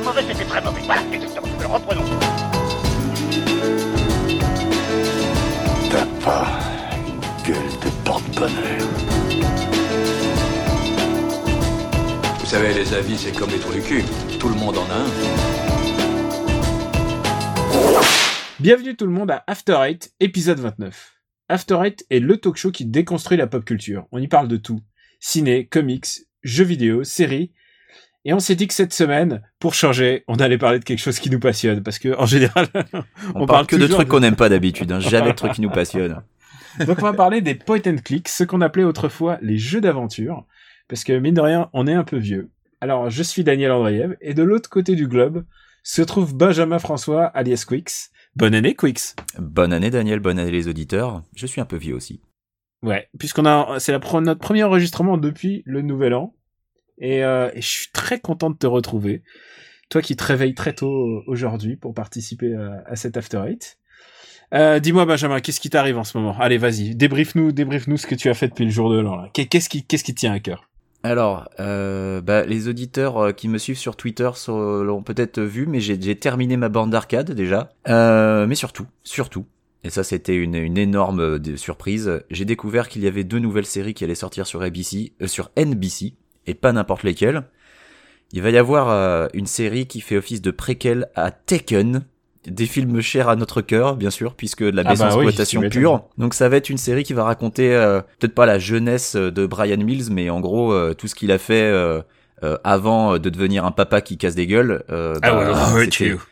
pas mauvais, c'était très mauvais. Voilà, exactement. Alors reprenons. T'as pas une gueule de porte-bonheur. Vous savez, les avis, c'est comme les trous du cul. Tout le monde en a un. Bienvenue tout le monde à After Eight, épisode 29. After Eight est le talk show qui déconstruit la pop culture. On y parle de tout. Ciné, comics, jeux vidéo, séries. Et on s'est dit que cette semaine, pour changer, on allait parler de quelque chose qui nous passionne. Parce que, en général, on, parle, que de trucs qu'on n'aime pas d'habitude. Hein. Jamais de trucs qui nous passionnent. Donc on va parler des point and click, ce qu'on appelait autrefois les jeux d'aventure. Parce que, mine de rien, on est un peu vieux. Alors, je suis Daniel Andreev, et de l'autre côté du globe se trouve Benjamin François, alias Quix. Bonne année, Quix. Bonne année, Daniel. Bonne année, les auditeurs. Je suis un peu vieux aussi. Ouais, puisqu'on a, c'est la notre premier enregistrement depuis le nouvel an. Et, euh, je suis très content de te retrouver. Toi qui te réveilles très tôt aujourd'hui pour participer à, à cet After Eight. Euh, dis-moi, Benjamin, qu'est-ce qui t'arrive en ce moment? Allez, vas-y, débrief-nous, débrief-nous ce que tu as fait depuis le jour de l'an. Qu'est-ce qui, qu'est-ce qui tient à cœur? Alors, euh, bah, les auditeurs euh, qui me suivent sur Twitter l'ont peut-être vu, mais j'ai terminé ma bande d'arcade déjà. Euh, mais surtout, surtout, et ça c'était une, une, énorme euh, surprise, j'ai découvert qu'il y avait deux nouvelles séries qui allaient sortir sur ABC, euh, sur NBC, et pas n'importe lesquelles. Il va y avoir une série qui fait office de préquel à Taken, des films chers à notre cœur, bien sûr, puisque de la maison ah bah pure. Donc ça va être une série qui va raconter euh, peut-être pas la jeunesse de Brian Mills, mais en gros euh, tout ce qu'il a fait euh, avant de devenir un papa qui casse des gueules. ah bah,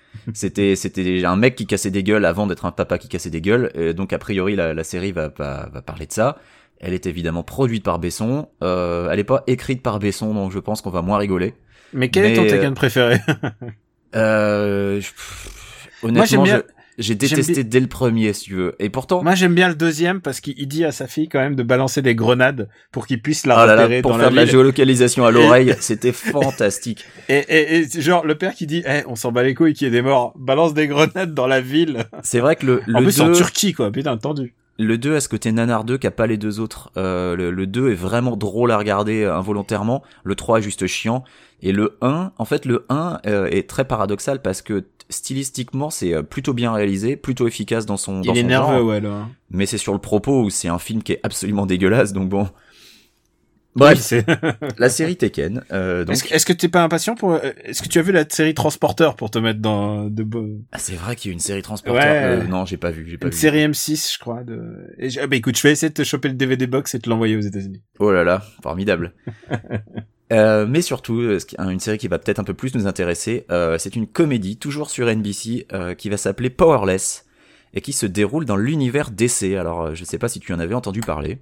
c'était c'était un mec qui cassait des gueules avant d'être un papa qui cassait des gueules. Et donc a priori la, la série va, va, va parler de ça. Elle est évidemment produite par Besson. elle est pas écrite par Besson, donc je pense qu'on va moins rigoler. Mais quel est ton Tekken préféré? euh, Honnêtement, j'ai détesté dès le premier, si tu veux. Et pourtant. Moi, j'aime bien le deuxième parce qu'il dit à sa fille quand même de balancer des grenades pour qu'il puisse la ah repérer pour faire de la, géolocalisation à l'oreille. C'était fantastique. Et, et, et, genre, le père qui dit, eh, on s'en bat les couilles qu'il y ait des morts. Balance des grenades dans la ville. C'est vrai que le, le en plus, en Turquie, quoi. Putain, tendu. Le 2 a ce côté nanar 2 qui a pas les deux autres? Euh, le, le, 2 est vraiment drôle à regarder euh, involontairement. Le 3 est juste chiant. Et le 1, en fait, le 1 euh, est très paradoxal parce que stylistiquement, c'est euh, plutôt bien réalisé, plutôt efficace dans son, dans Il est nerveux, ouais, là. Mais c'est sur le propos où c'est un film qui est absolument dégueulasse, donc bon. Bref, la série Tekken. Euh, donc... Est-ce que tu t'es pas impatient pour euh, Est-ce que tu as vu la série Transporteur pour te mettre dans de Ah c'est vrai qu'il y a une série Transporteur. Ouais. non, j'ai pas vu. J'ai pas une série M6, je crois. De... Et ah, bah écoute, je vais essayer de te choper le DVD box et te l'envoyer aux États-Unis. Oh là là, formidable. Euh, mais surtout, euh, une série qui va peut-être un peu plus nous intéresser, euh, c'est une comédie, toujours sur NBC, euh, qui va s'appeler Powerless, et qui se déroule dans l'univers DC. Alors, je sais pas si tu en avais entendu parler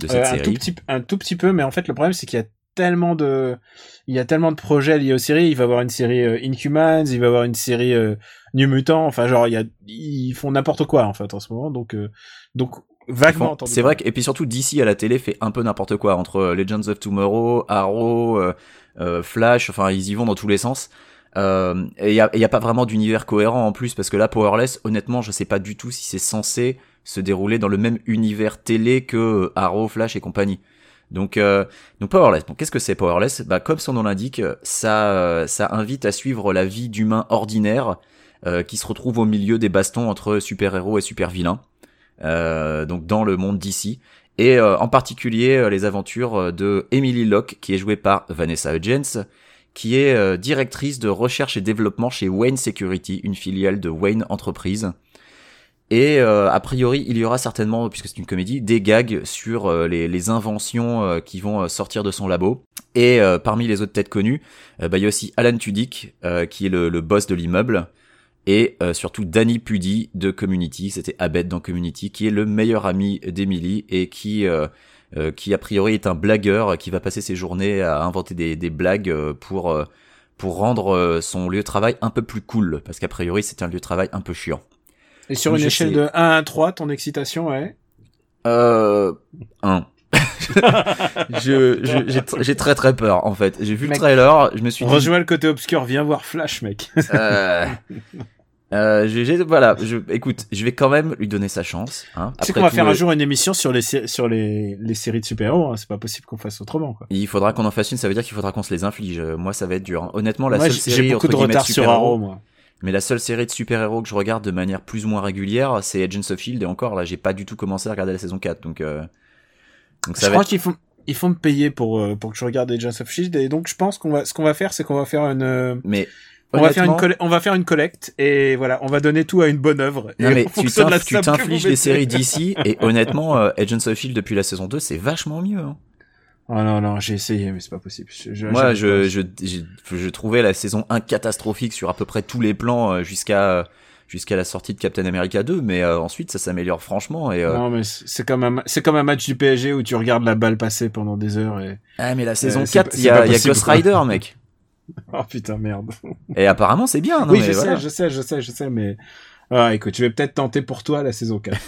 de cette série. Un tout, petit, un tout petit peu, mais en fait, le problème, c'est qu'il y a tellement de, il y a tellement de projets liés aux séries. Il va y avoir une série Inhumans, il va y avoir une série New Mutant. Enfin, genre, il y a, ils font n'importe quoi en fait en ce moment. Donc, donc vaguement C'est vrai que, et puis surtout DC à la télé fait un peu n'importe quoi entre euh, Legends of Tomorrow, Arrow, euh, euh, Flash, enfin ils y vont dans tous les sens. Euh, et il y a, a, pas vraiment d'univers cohérent en plus parce que là Powerless, honnêtement, je sais pas du tout si c'est censé se dérouler dans le même univers télé que Arrow, Flash et compagnie. Donc, euh, donc Powerless. Donc, qu'est-ce que c'est Powerless? Bah, comme son nom l'indique, ça, ça invite à suivre la vie d'humains ordinaires euh, qui se retrouvent au milieu des bastons entre super-héros et super-vilains. Euh, donc dans le monde d'ici. Et euh, en particulier euh, les aventures de Emily Locke, qui est jouée par Vanessa Hudgens, qui est directrice de recherche et développement chez Wayne Security, une filiale de Wayne Entreprise. Et a priori, il y aura certainement, puisque c'est une comédie, des gags sur les, les, inventions qui vont sortir de son labo. Et parmi les autres têtes connues, bah, il y a aussi Alan Tudyk, qui est le, le boss de l'immeuble, et euh, surtout Danny Pudi de Community, c'était Abed dans Community, qui est le meilleur ami d'Emily et qui euh, euh, qui a priori est un blagueur qui va passer ses journées à inventer des, des blagues pour pour rendre son lieu de travail un peu plus cool, parce qu'a priori c'est un lieu de travail un peu chiant. Et sur une échelle de 1 à 3, ton excitation est Euh... 1. je, j'ai très très peur en fait. J'ai vu le trailer, je me suis dit... Rejoins le côté obscur, viens voir Flash mec. euh... Euh, j'ai- voilà, je, écoute, je vais quand même lui donner sa chance. Hein. Après qu'on va tout, faire un jour une émission sur les sur les, les séries de super-héros. hein. C'est pas possible qu'on fasse autrement. Quoi. Il faudra qu'on en fasse une, ça veut dire qu'il faudra qu'on se les inflige. Euh, Moi, ça va être dur. hein. Honnêtement, la Moi, seule j'ai série j'ai beaucoup de entre retard sur Arrow, moi. Mais la seule série de super-héros que je regarde de manière plus ou moins régulière, c'est Agents of Shield. Et encore, là, j'ai pas du tout commencé à regarder la saison 4. Donc, euh... donc Je ça va crois être... qu'il faut il faut me payer pour euh, pour que je regarde Agents of Shield et donc je pense qu'on va ce qu'on va faire c'est qu'on va faire une euh, Mais on va faire une honnêtement, colle- on va faire une collecte et voilà on va donner tout à une bonne œuvre. Non et mais tu t'infliges les séries d'ici et honnêtement euh, Agents of Shield depuis la saison 2 c'est vachement mieux. hein. Oh non non j'ai essayé mais c'est pas possible. Je, Moi je, je, je, trouvais la saison 1 catastrophique sur à peu près tous les plans euh, jusqu'à jusqu'à la sortie de Captain America 2 mais euh, ensuite ça s'améliore franchement et euh, Non mais c'est comme un c'est comme un match du PSG où tu regardes la balle passer pendant des heures et ah mais la saison c'est 4 pas- il y a, y Ghost. Rider mec oh putain merde. et apparemment c'est bien non oui mais je voilà. sais je sais je sais je sais mais ah écoute je vais peut-être tenter pour toi la saison 4.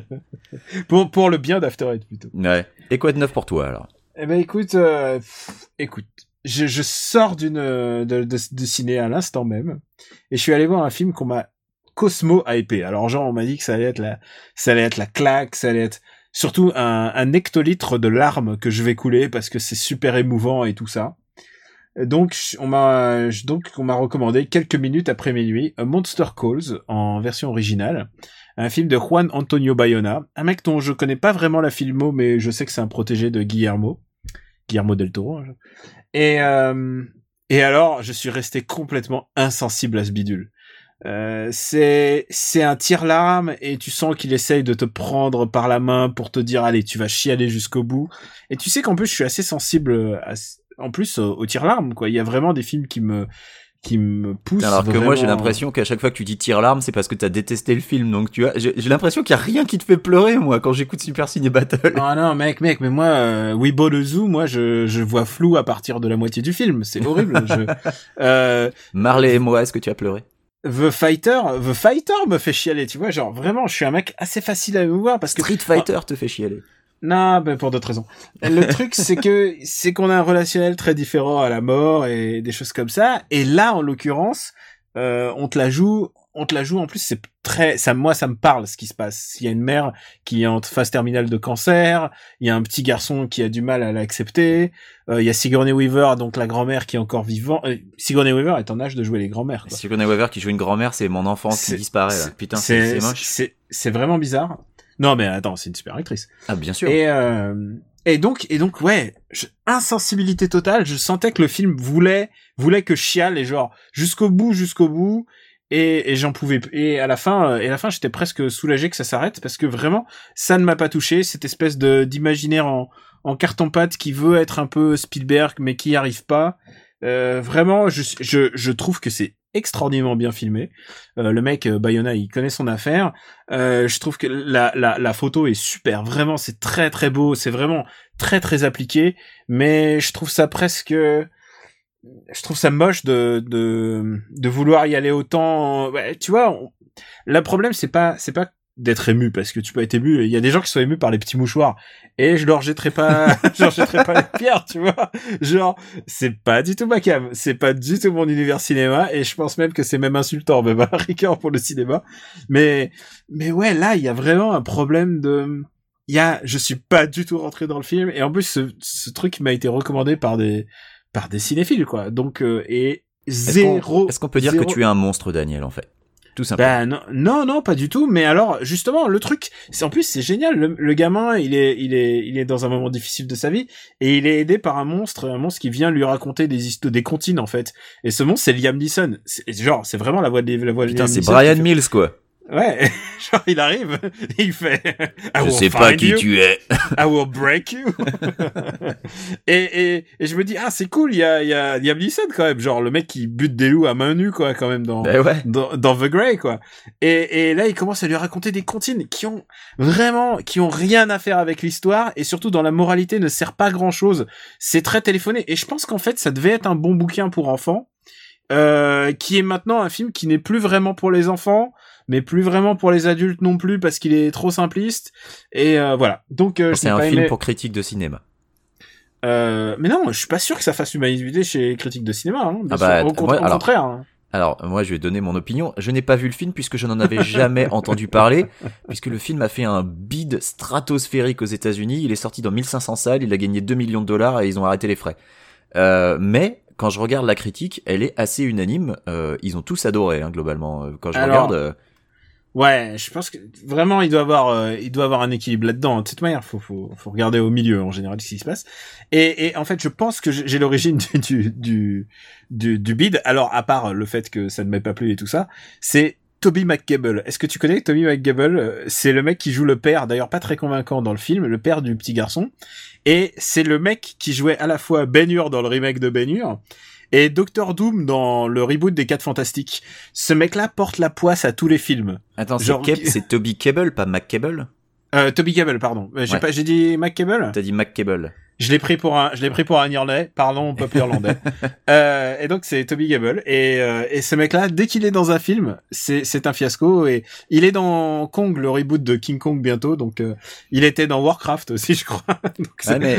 pour pour le bien d'After Eight plutôt. Ouais. Et quoi de neuf pour toi alors? Eh ben écoute, euh, pff, écoute, je, je sors d'une de, de, de ciné à l'instant même et je suis allé voir un film qu'on m'a Cosmo hypé. Alors genre on m'a dit que ça allait être la ça allait être la claque, ça allait être surtout un, un hectolitre de larmes que je vais couler parce que c'est super émouvant et tout ça. Donc on m'a donc on m'a recommandé quelques minutes après minuit Monster Calls en version originale, un film de Juan Antonio Bayona, un mec dont je connais pas vraiment la filmo mais je sais que c'est un protégé de Guillermo, Guillermo del Toro. hein, Et euh, et alors je suis resté complètement insensible à ce bidule. Euh, c'est c'est un tire-larme et tu sens qu'il essaye de te prendre par la main pour te dire allez tu vas chialer jusqu'au bout et tu sais qu'en plus je suis assez sensible à, en plus au, au tire-larme quoi. Il y a vraiment des films qui me qui me poussent Alors que moi j'ai l'impression qu'à chaque fois que tu dis tire larme c'est parce que t'as détesté le film. Donc tu vois j'ai l'impression qu'il y a rien qui te fait pleurer moi quand j'écoute Super Ciné Battle. Ah non mec mec mais moi euh, Weibo le Zoo moi je je vois flou à partir de la moitié du film. C'est horrible. Je euh, Marley et moi est-ce que tu as pleuré? The Fighter The Fighter me fait chialer tu vois. Genre vraiment je suis un mec assez facile à émouvoir parce que Street Fighter te fait chialer. Non, ben pour d'autres raisons. Le truc, c'est que c'est qu'on a un relationnel très différent à la mort et des choses comme ça. Et là, en l'occurrence, euh, on te la joue, on te la joue. En plus, c'est très, ça, moi, ça me parle ce qui se passe. Il y a une mère qui est en phase terminale de cancer. Il y a un petit garçon qui a du mal à l'accepter. Euh, il y a Sigourney Weaver, donc la grand-mère qui est encore vivante. Euh, Sigourney Weaver est en âge de jouer les grand-mères. Sigourney Weaver qui joue une grand-mère c'est mon enfance qui disparaît là. Putain c'est moche. C'est vraiment bizarre. Non, mais attends, c'est une super actrice. Ah bien sûr. Et, euh, et donc, et donc, ouais, je- insensibilité totale. Je sentais que le film voulait, voulait que je chiale et genre jusqu'au bout, jusqu'au bout. Et, et j'en pouvais. Et à la fin, euh, et à la fin, j'étais presque soulagé que ça s'arrête parce que vraiment, ça ne m'a pas touché. Cette espèce de d'imaginaire en en carton pâte qui veut être un peu Spielberg mais qui n'y arrive pas. Euh, vraiment, je, je je trouve que c'est extraordinairement bien filmé. Euh, le mec euh, Bayona, il connaît son affaire. Euh, je trouve que la, la, la photo est super. Vraiment, c'est très très beau. C'est vraiment très très appliqué. Mais je trouve ça presque, je trouve ça moche de de, de vouloir y aller autant. Ouais, tu vois, le problème c'est pas c'est pas d'être ému parce que tu peux être ému. Il y a des gens qui sont émus par les petits mouchoirs et je leur jetterai pas, je leur jetterai pas les pierres, tu vois. Genre, c'est pas du tout ma cam, c'est pas du tout mon univers cinéma et je pense même que c'est même insultant, même à rigueur pour le cinéma. Mais, mais ouais, là, il y a vraiment un problème de, il y a, je suis pas du tout rentré dans le film et en plus ce, ce truc m'a été recommandé par des, par des cinéphiles quoi. Donc euh, et zéro. Est-ce qu'on peut dire zéro- que tu es un monstre Daniel en fait? Tout simplement. bah non, non, non, pas du tout. Mais alors, justement, le truc, c'est en plus c'est génial. Le, le gamin, il est, il est, il est dans un moment difficile de sa vie et il est aidé par un monstre, un monstre qui vient lui raconter des histoires, des comptines en fait. Et ce monstre, c'est Liam Neeson. C'est- Genre, c'est vraiment la voix de la voix de Putain Liam c'est Brian Mills quoi. Ouais, genre il arrive, et il fait. I Je sais pas qui you. tu es. I will break you. et, et, et je me dis, ah, c'est cool, il y a, il y a Liam Neeson quand même. Genre, le mec qui bute des loups à main nue, quoi, quand même, dans, ouais. dans, dans The Grey, quoi. Et, et là, il commence à lui raconter des comptines qui ont vraiment, qui ont rien à faire avec l'histoire et surtout dans la moralité ne sert pas grand chose. C'est très téléphoné. Et je pense qu'en fait, ça devait être un bon bouquin pour enfants. Euh, qui est maintenant un film qui n'est plus vraiment pour les enfants, mais plus vraiment pour les adultes non plus parce qu'il est trop simpliste. Et euh, voilà. Donc euh, C'est un pas film aimé- pour critique de cinéma. Euh, mais non, je suis pas sûr que ça fasse l'humanité chez Critique de cinéma. Hein, Ah bah, moi, au alors, contraire. hein. Alors, moi, je vais donner mon opinion. Je n'ai pas vu le film puisque je n'en avais jamais entendu parler, puisque le film a fait un bid stratosphérique aux États-Unis. Il est sorti dans 1500 salles, il a gagné 2 millions de dollars et ils ont arrêté les frais. Euh, mais quand je regarde la critique, elle est assez unanime. Euh, ils ont tous adoré, hein, globalement. Euh, Quand je Alors, regarde, euh, Ouais, je pense que vraiment il doit avoir euh, il doit avoir un équilibre là-dedans. De toute manière, faut faut faut regarder au milieu en général ce qui se passe. Et, et en fait, je pense que j'ai l'origine du du, du du du bid. Alors à part le fait que ça ne m'est pas plu et tout ça, c'est Toby McGable. Est-ce que tu connais Toby McGable? Euh, C'est le mec qui joue le père, d'ailleurs pas très convaincant dans le film, le père du petit garçon. Et c'est le mec qui jouait à la fois Ben Hur dans le remake de Ben Hur et Doctor Doom dans le reboot des 4 Fantastiques. Ce mec-là porte la poisse à tous les films. attends, c'est genre- Keb- c'est Toby Cable, pas McCable Euh, Toby Cable, pardon. Euh, J'ai Ouais. pas, j'ai dit McCable. T'as dit McCable. Je l'ai pris pour un, je l'ai pris pour un Irlandais. Pardon, peuple irlandais. euh, et donc c'est Toby Gable. Et, euh, et ce mec-là, dès qu'il est dans un film, c'est, c'est un fiasco. Et il est dans Kong, le reboot de King Kong bientôt. Donc euh, il était dans Warcraft aussi, je crois. donc, Ouais, mais,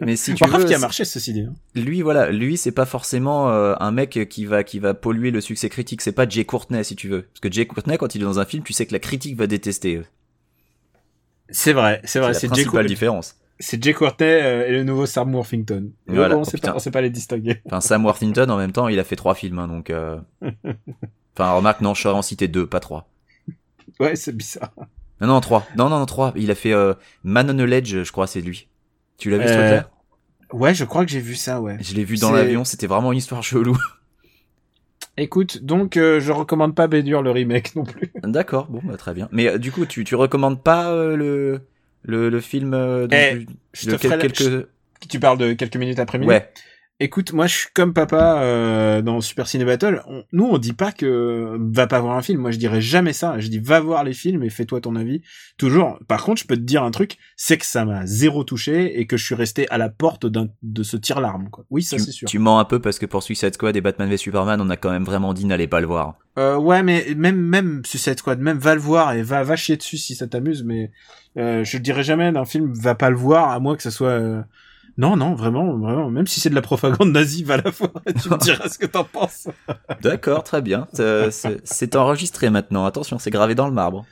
mais si tu Warcraft veux, qui a marché ceci dit. hein. lui voilà lui c'est pas forcément euh, un mec qui va qui va polluer le succès critique c'est pas Jay Courtney si tu veux parce que Jay Courtney quand il est dans un film tu sais que la critique va détester C'est vrai, c'est c'est vrai. la C'est Jay, principale Cour- différence c'est Jay Courtney euh, et le nouveau Sam Worthington. Et Voilà. on, Oh, sait pas, les distinguer. enfin Sam Worthington en même temps il a fait trois films hein, donc euh... enfin remarque non je saurais en citer deux pas trois Ouais, c'est bizarre. non non trois non non non trois il a fait euh, Man on a Ledge je crois c'est lui tu l'as vu ce truc-là Ouais, je crois que j'ai vu ça, ouais. je l'ai vu dans l'avion c'était vraiment une histoire chelou Écoute, donc euh, je recommande pas Bédur le remake non plus. d'accord bon bah, très bien mais euh, du coup tu tu recommandes pas euh, le le le film euh, Eh, Je te la- quelques Tu parles de quelques minutes après minuit. ouais Écoute, moi je suis comme papa euh, dans Super Ciné Battle. On- nous on dit pas que va pas voir un film. Moi je dirais jamais ça. Je dis va voir les films et fais-toi ton avis. Toujours. Par contre, je peux te dire un truc, c'est que ça m'a zéro touché et que je suis resté à la porte d'un de ce tir larme. Quoi. Oui, ça c'est sûr. tu mens un peu parce que pour Suicide Squad et Batman v Superman, on a quand même vraiment dit n'allez pas le voir. Euh, ouais, mais même même Suicide Squad, même va le voir et va va chier dessus si ça t'amuse. Mais euh, je dirais jamais d'un film va pas le voir à moins que ça soit. Non, non, vraiment, vraiment. Même si c'est de la propagande nazie, va la voir. et Tu me diras ce que t'en penses. D'accord, très bien. C'est enregistré maintenant. Attention, c'est gravé dans le marbre.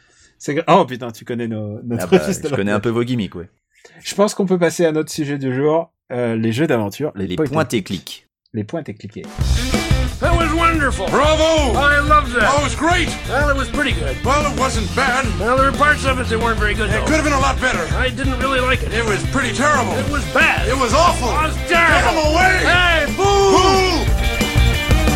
Oh putain, tu connais nos, notre Ah bah, je connais un peu vos gimmicks, ouais. Je pense qu'on peut passer à notre sujet du jour, euh, les jeux d'aventure, les, Les point points et clics. les points et cliqués. That was wonderful. Bravo! I loved that. Oh, it was great! Well, it was pretty good. Well, it wasn't bad. Well, there were parts of it that weren't very good, It though. could have been a lot better. I didn't really like it. It was pretty terrible. It was bad. It was awful. It was Get him terrible. away! Hey, boo! Fool!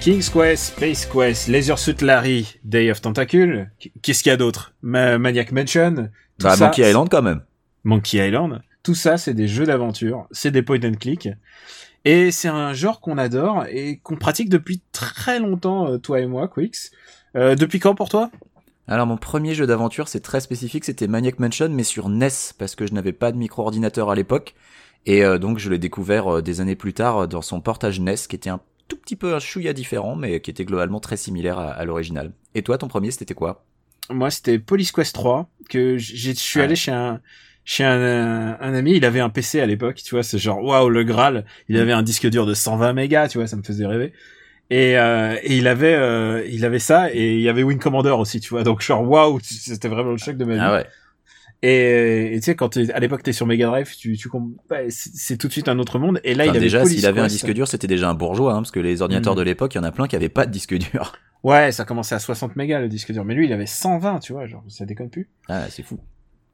King's Quest, Space Quest, Laser Suit Larry, Day of Tentacle. Qu'est-ce qu'il y a d'autre? Ma Maniac Mansion. tout Bah, ça, Monkey Island quand même. Monkey Island. Tout ça, c'est des jeux d'aventure, c'est des point and click. Et c'est un genre qu'on adore et qu'on pratique depuis très longtemps, euh, toi et moi, Quix. Euh, depuis quand pour toi? Alors, mon premier jeu d'aventure, c'est très spécifique, c'était Maniac Mansion, mais sur NES, parce que je n'avais pas de micro-ordinateur à l'époque. Et euh, donc, je l'ai découvert euh, des années plus tard dans son portage NES, qui était un tout petit peu un chouïa différent, mais qui était globalement très similaire à, à l'original. Et toi, ton premier, c'était quoi? Moi, c'était Police Quest 3 que j'ai- je suis Ouais. allé chez un chez un, un, un ami. Il avait un PC à l'époque, tu vois. C'est genre waouh le Graal. Il avait un disque dur de 120 mégas, tu vois. Ça me faisait rêver. Et, euh, et il avait euh, il avait ça et il y avait Wing Commander aussi, tu vois. Donc genre waouh, c'était vraiment le choc de ma vie. Ah ouais. Et tu sais quand t'es- à l'époque t'es sur Mega Drive, tu tu ouais, c'est tout de suite un autre monde. Et là Enfin, il avait déjà, s'il avait un disque dur, c'était déjà un bourgeois, hein, parce que les ordinateurs Mm. de l'époque, il y en a plein qui avaient pas de disque dur. Ouais, ça commençait à 60 mégas le disque dur, mais lui il avait 120, tu vois. Genre ça déconne plus. Ah, c'est fou.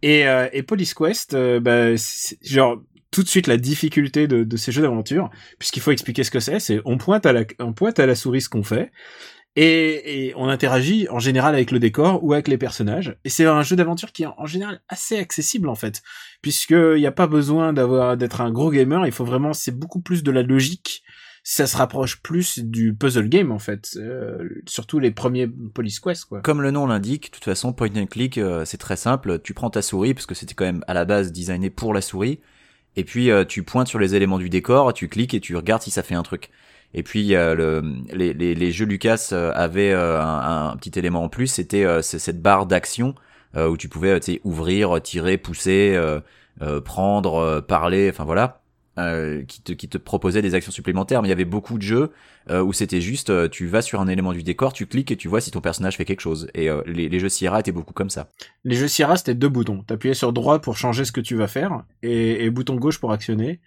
Et, euh, et Police Quest, euh, bah, genre tout de suite la difficulté de, de ces jeux d'aventure, puisqu'il faut expliquer ce que c'est. C'est on pointe à la on pointe à la souris ce qu'on fait, et, et on interagit en général avec le décor ou avec les personnages. Et c'est un jeu d'aventure qui est en général assez accessible en fait, puisque il n'y a pas besoin d'avoir d'être un gros gamer. Il faut vraiment c'est beaucoup plus de la logique. Ça se rapproche plus du puzzle game en fait, euh, surtout les premiers Police Quest quoi. Comme le nom l'indique, de toute façon, point and click, euh, c'est très simple. Tu prends ta souris, parce que c'était quand même à la base designé pour la souris, et puis euh, tu pointes sur les éléments du décor, tu cliques et tu regardes si ça fait un truc. Et puis le, les, les, les jeux Lucas euh, avaient euh, un, un petit élément en plus, c'était euh, cette barre d'action où tu pouvais ouvrir, tirer, pousser, prendre, parler, enfin voilà. Euh, qui te qui te proposait des actions supplémentaires, mais il y avait beaucoup de jeux euh, où c'était juste euh, tu vas sur un élément du décor, tu cliques et tu vois si ton personnage fait quelque chose. Et les, les jeux Sierra étaient beaucoup comme ça. Les jeux Sierra, c'était deux boutons. T'appuyais sur droit pour changer ce que tu vas faire et, et bouton gauche pour actionner.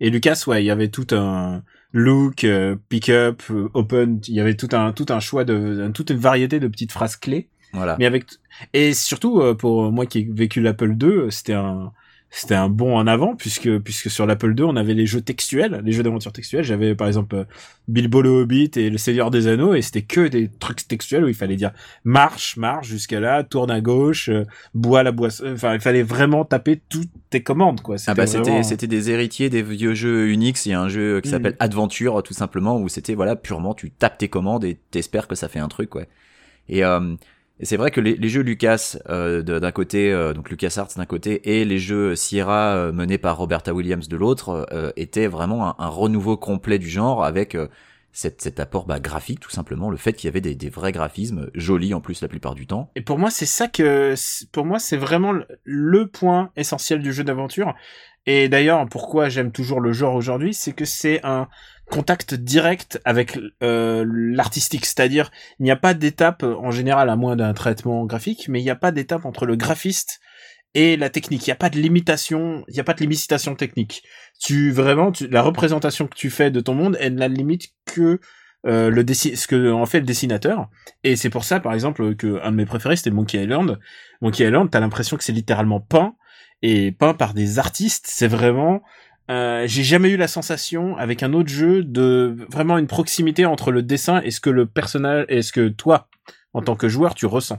Et Lucas, ouais, il y avait tout un look, pick-up, open. Il y avait tout un tout un choix de toute une variété de petites phrases clés. Voilà. Mais avec et surtout pour moi qui ai vécu l'Apple II, c'était un c'était un bond en avant puisque puisque sur l'Apple II on avait les jeux textuels, les jeux d'aventure textuels. J'avais par exemple euh, Bilbo le Hobbit et le Seigneur des Anneaux et c'était que des trucs textuels où il fallait dire marche marche jusqu'à là, tourne à gauche, euh, bois la boisson. Enfin il fallait vraiment taper toutes tes commandes quoi. Ah bah c'était vraiment- c'était des héritiers des vieux jeux Unix. Il y a un jeu qui Mm. s'appelle Adventure tout simplement où c'était voilà purement tu tapes tes commandes et t'espères que ça fait un truc ouais. Et, euh, et c'est vrai que les, les jeux Lucas euh, d'un côté euh, donc LucasArts d'un côté et les jeux Sierra euh, menés par Roberta Williams de l'autre euh, étaient vraiment un, un renouveau complet du genre avec euh, cet, apport bah, graphique tout simplement le fait qu'il y avait des, des vrais graphismes jolis en plus la plupart du temps. Et pour moi, c'est ça que, pour moi, c'est vraiment le point essentiel du jeu d'aventure. Et d'ailleurs, pourquoi j'aime toujours le genre aujourd'hui, c'est que c'est un contact direct avec euh, l'artistique. C'est-à-dire, il n'y a pas d'étape, euh, en général, à moins d'un traitement graphique, mais il n'y a pas d'étape entre le graphiste et la technique. Il n'y a pas de limitation, il n'y a pas de limitation technique. Tu, vraiment, tu, la représentation que tu fais de ton monde, elle n'a limite que euh, le ce que en fait le dessinateur. Et c'est pour ça, par exemple, que un de mes préférés, c'était Monkey Island. Monkey Island, t'as l'impression que c'est littéralement peint et peint par des artistes. C'est vraiment, euh, j'ai jamais eu la sensation avec un autre jeu de vraiment une proximité entre le dessin et ce que le personnage et ce que toi, en tant que joueur, tu ressens.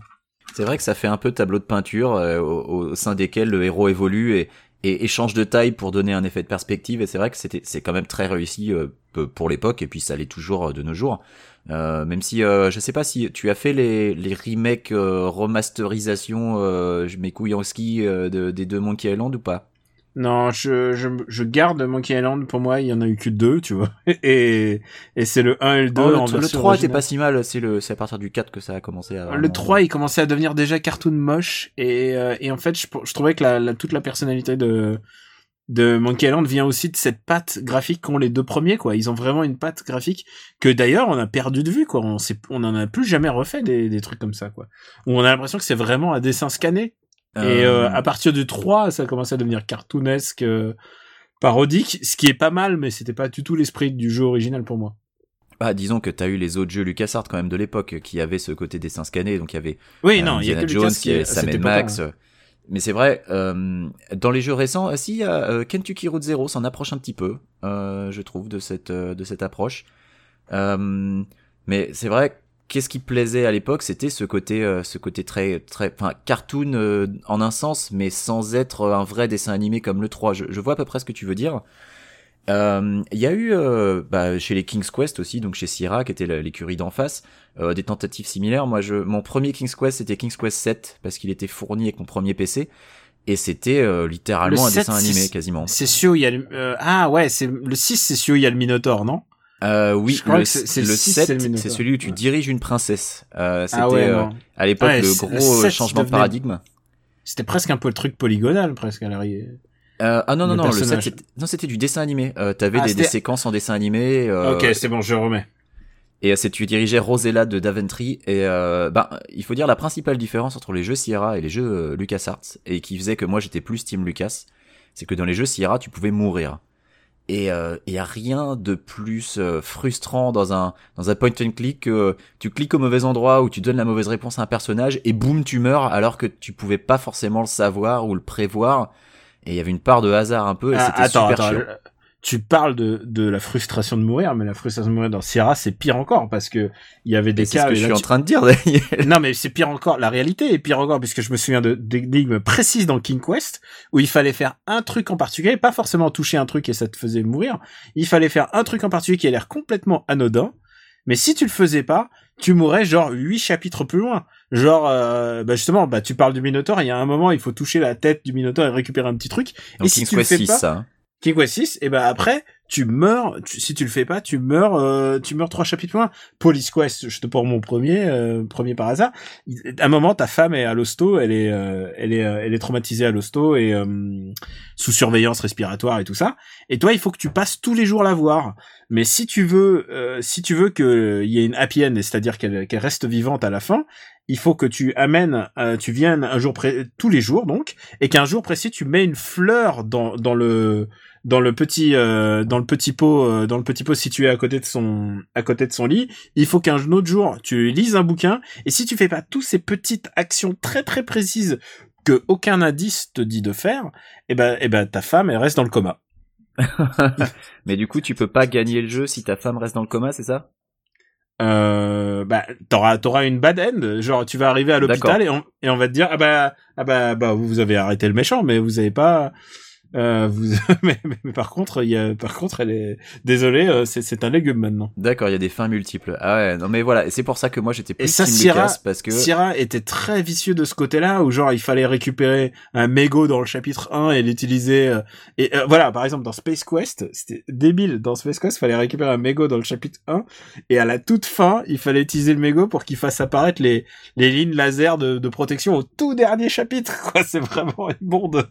C'est vrai que ça fait un peu tableau de peinture euh, au, sein desquels le héros évolue et, et, et change de taille pour donner un effet de perspective. Et c'est vrai que c'était c'est quand même très réussi euh, pour l'époque et puis ça l'est toujours de nos jours. Même si euh, je sais pas si tu as fait les, les remakes euh, remasterisation euh, je couilles en ski de, des deux Monkey Island ou pas? Non, je, je, je garde Monkey Island, pour moi, il y en a eu que deux, tu vois. Et, et c'est le 1 et le 2 Oh, le, en le version 3 était pas si mal, c'est le c'est à partir du 4 que ça a commencé à Le 3, il commençait à devenir déjà cartoon moche et, euh, et en fait, je, je trouvais que la, la- toute la personnalité de de Monkey Island vient aussi de cette patte graphique qu'ont les deux premiers quoi. Ils ont vraiment une patte graphique que d'ailleurs on a perdu de vue quoi. On s'est, on en a plus jamais refait des, des trucs comme ça quoi. Où on a l'impression que c'est vraiment un dessin scanné. Et euh, à partir du 3, ça a commencé à devenir cartoonesque, euh, parodique, ce qui est pas mal, mais c'était pas du tout l'esprit du jeu original pour moi. bah, disons que t'as eu les autres jeux LucasArts quand même de l'époque qui avaient ce côté dessin scanné, donc il y avait Oui, euh, non, il y a Indiana que Jones, Lucas qui à Sam Max. hein. euh, Mais c'est vrai, euh, dans les jeux récents, euh, si euh, Kentucky Route Zero s'en approche un petit peu, euh, je trouve, de cette euh, de cette approche. Euh, mais c'est vrai, qu'est-ce qui plaisait à l'époque, c'était ce côté euh, ce côté très très, enfin cartoon euh, en un sens, mais sans être un vrai dessin animé comme le 3. Je, je vois à peu près ce que tu veux dire. Euh, Il y a eu euh, bah, chez les King's Quest aussi, donc chez Sierra, qui était l'écurie d'en face, euh, des tentatives similaires. Moi, je, mon premier King's Quest, c'était King's Quest 7, parce qu'il était fourni avec mon premier PC, et c'était euh, littéralement Le un 7, dessin animé quasiment. C'est où il y a le, euh, ah ouais, c'est le 6, c'est où il y a le Minotaur, non? Euh, oui, le, c'est- le le 6, c'est 7, le Minotaur. c'est celui où tu Ouais. diriges une princesse. Euh, c'était Ah ouais, euh, à l'époque Ouais, le gros le euh, 7 changement de paradigme. C'était presque un peu le truc polygonal, presque à l'arrière. Euh, ah non non Le non, le 7 personnage. c'était non c'était du dessin animé. Euh, T'avais Ah, des, des c'était- séquences en dessin animé. euh, ok, c'est bon, je remets. Et euh, c'est tu dirigeais Rosella de Daventry et euh, ben il faut dire la principale différence entre les jeux Sierra et les jeux LucasArts et qui faisait que moi j'étais plus Team Lucas, c'est que dans les jeux Sierra tu pouvais mourir. Et euh, il y a rien de plus euh, frustrant dans un dans un point and click que euh, tu cliques au mauvais endroit ou tu donnes la mauvaise réponse à un personnage et boum tu meurs alors que tu pouvais pas forcément le savoir ou le prévoir et il y avait une part de hasard un peu et Ah, c'était super attends, chiant. Tu parles de, de la frustration de mourir, mais la frustration de mourir dans Sierra, c'est pire encore, parce que il y avait des Et C'est cas... ce que et je suis en train de dire. Non, mais c'est pire encore. La réalité est pire encore, puisque je me souviens d'énigmes précises dans King Quest, où il fallait faire un truc en particulier, pas forcément toucher un truc et ça te faisait mourir. Il fallait faire un truc en particulier qui a l'air complètement anodin, mais si tu le faisais pas, tu mourrais genre huit chapitres plus loin. Genre, euh, bah justement, bah tu parles du Minotaur, il y a un moment, il faut toucher la tête du Minotaur et récupérer un petit truc. Donc si tu le Quest fais 6 pas- ça. 6, et ben après, tu meurs. tu- si tu le fais pas, tu meurs. euh, tu meurs trois chapitres loin. Police Quest, je te prends mon premier, euh, premier par hasard. À un moment, ta femme est à l'hosto, elle est, euh, elle est, euh, elle est traumatisée à l'hosto et euh, sous surveillance respiratoire et tout ça. Et toi, il faut que tu passes tous les jours la voir. Mais si tu veux, euh, si tu veux qu'il y ait une happy end, c'est-à-dire qu'elle qu'elle reste vivante à la fin, il faut que tu amènes, tu viennes un jour près, tous les jours donc, et qu'un jour précis tu mets une fleur dans dans le dans le petit euh, dans le petit pot euh, dans le petit pot situé à côté de son à côté de son lit. Il faut qu'un autre jour tu lises un bouquin et si tu fais pas toutes ces petites actions très très précises que aucun indice te dit de faire, eh ben eh ben ta femme elle reste dans le coma. Mais du coup, tu peux pas gagner le jeu si ta femme reste dans le coma, c'est ça? Euh, bah t'auras t'auras une bad end genre tu vas arriver à l'hôpital et on et on va te dire ah bah ah bah bah vous avez arrêté le méchant mais vous avez pas euh, vous mais, mais, mais par contre il y a par contre elle est désolé euh, c'est c'est un légume maintenant D'accord, il y a des fins multiples. Ah ouais, non mais voilà, et c'est pour ça que moi j'étais plus Et ça, Team Sierra- Lucas parce que Sierra était très vicieux de ce côté-là où genre il fallait récupérer un mégot dans le chapitre 1 et l'utiliser euh, et euh, voilà par exemple dans Space Quest c'était débile dans Space Quest il fallait récupérer un mégot dans le chapitre 1 et à la toute fin il fallait utiliser le mégot pour qu'il fasse apparaître les les lignes laser de, de protection au tout dernier chapitre quoi c'est vraiment une bonde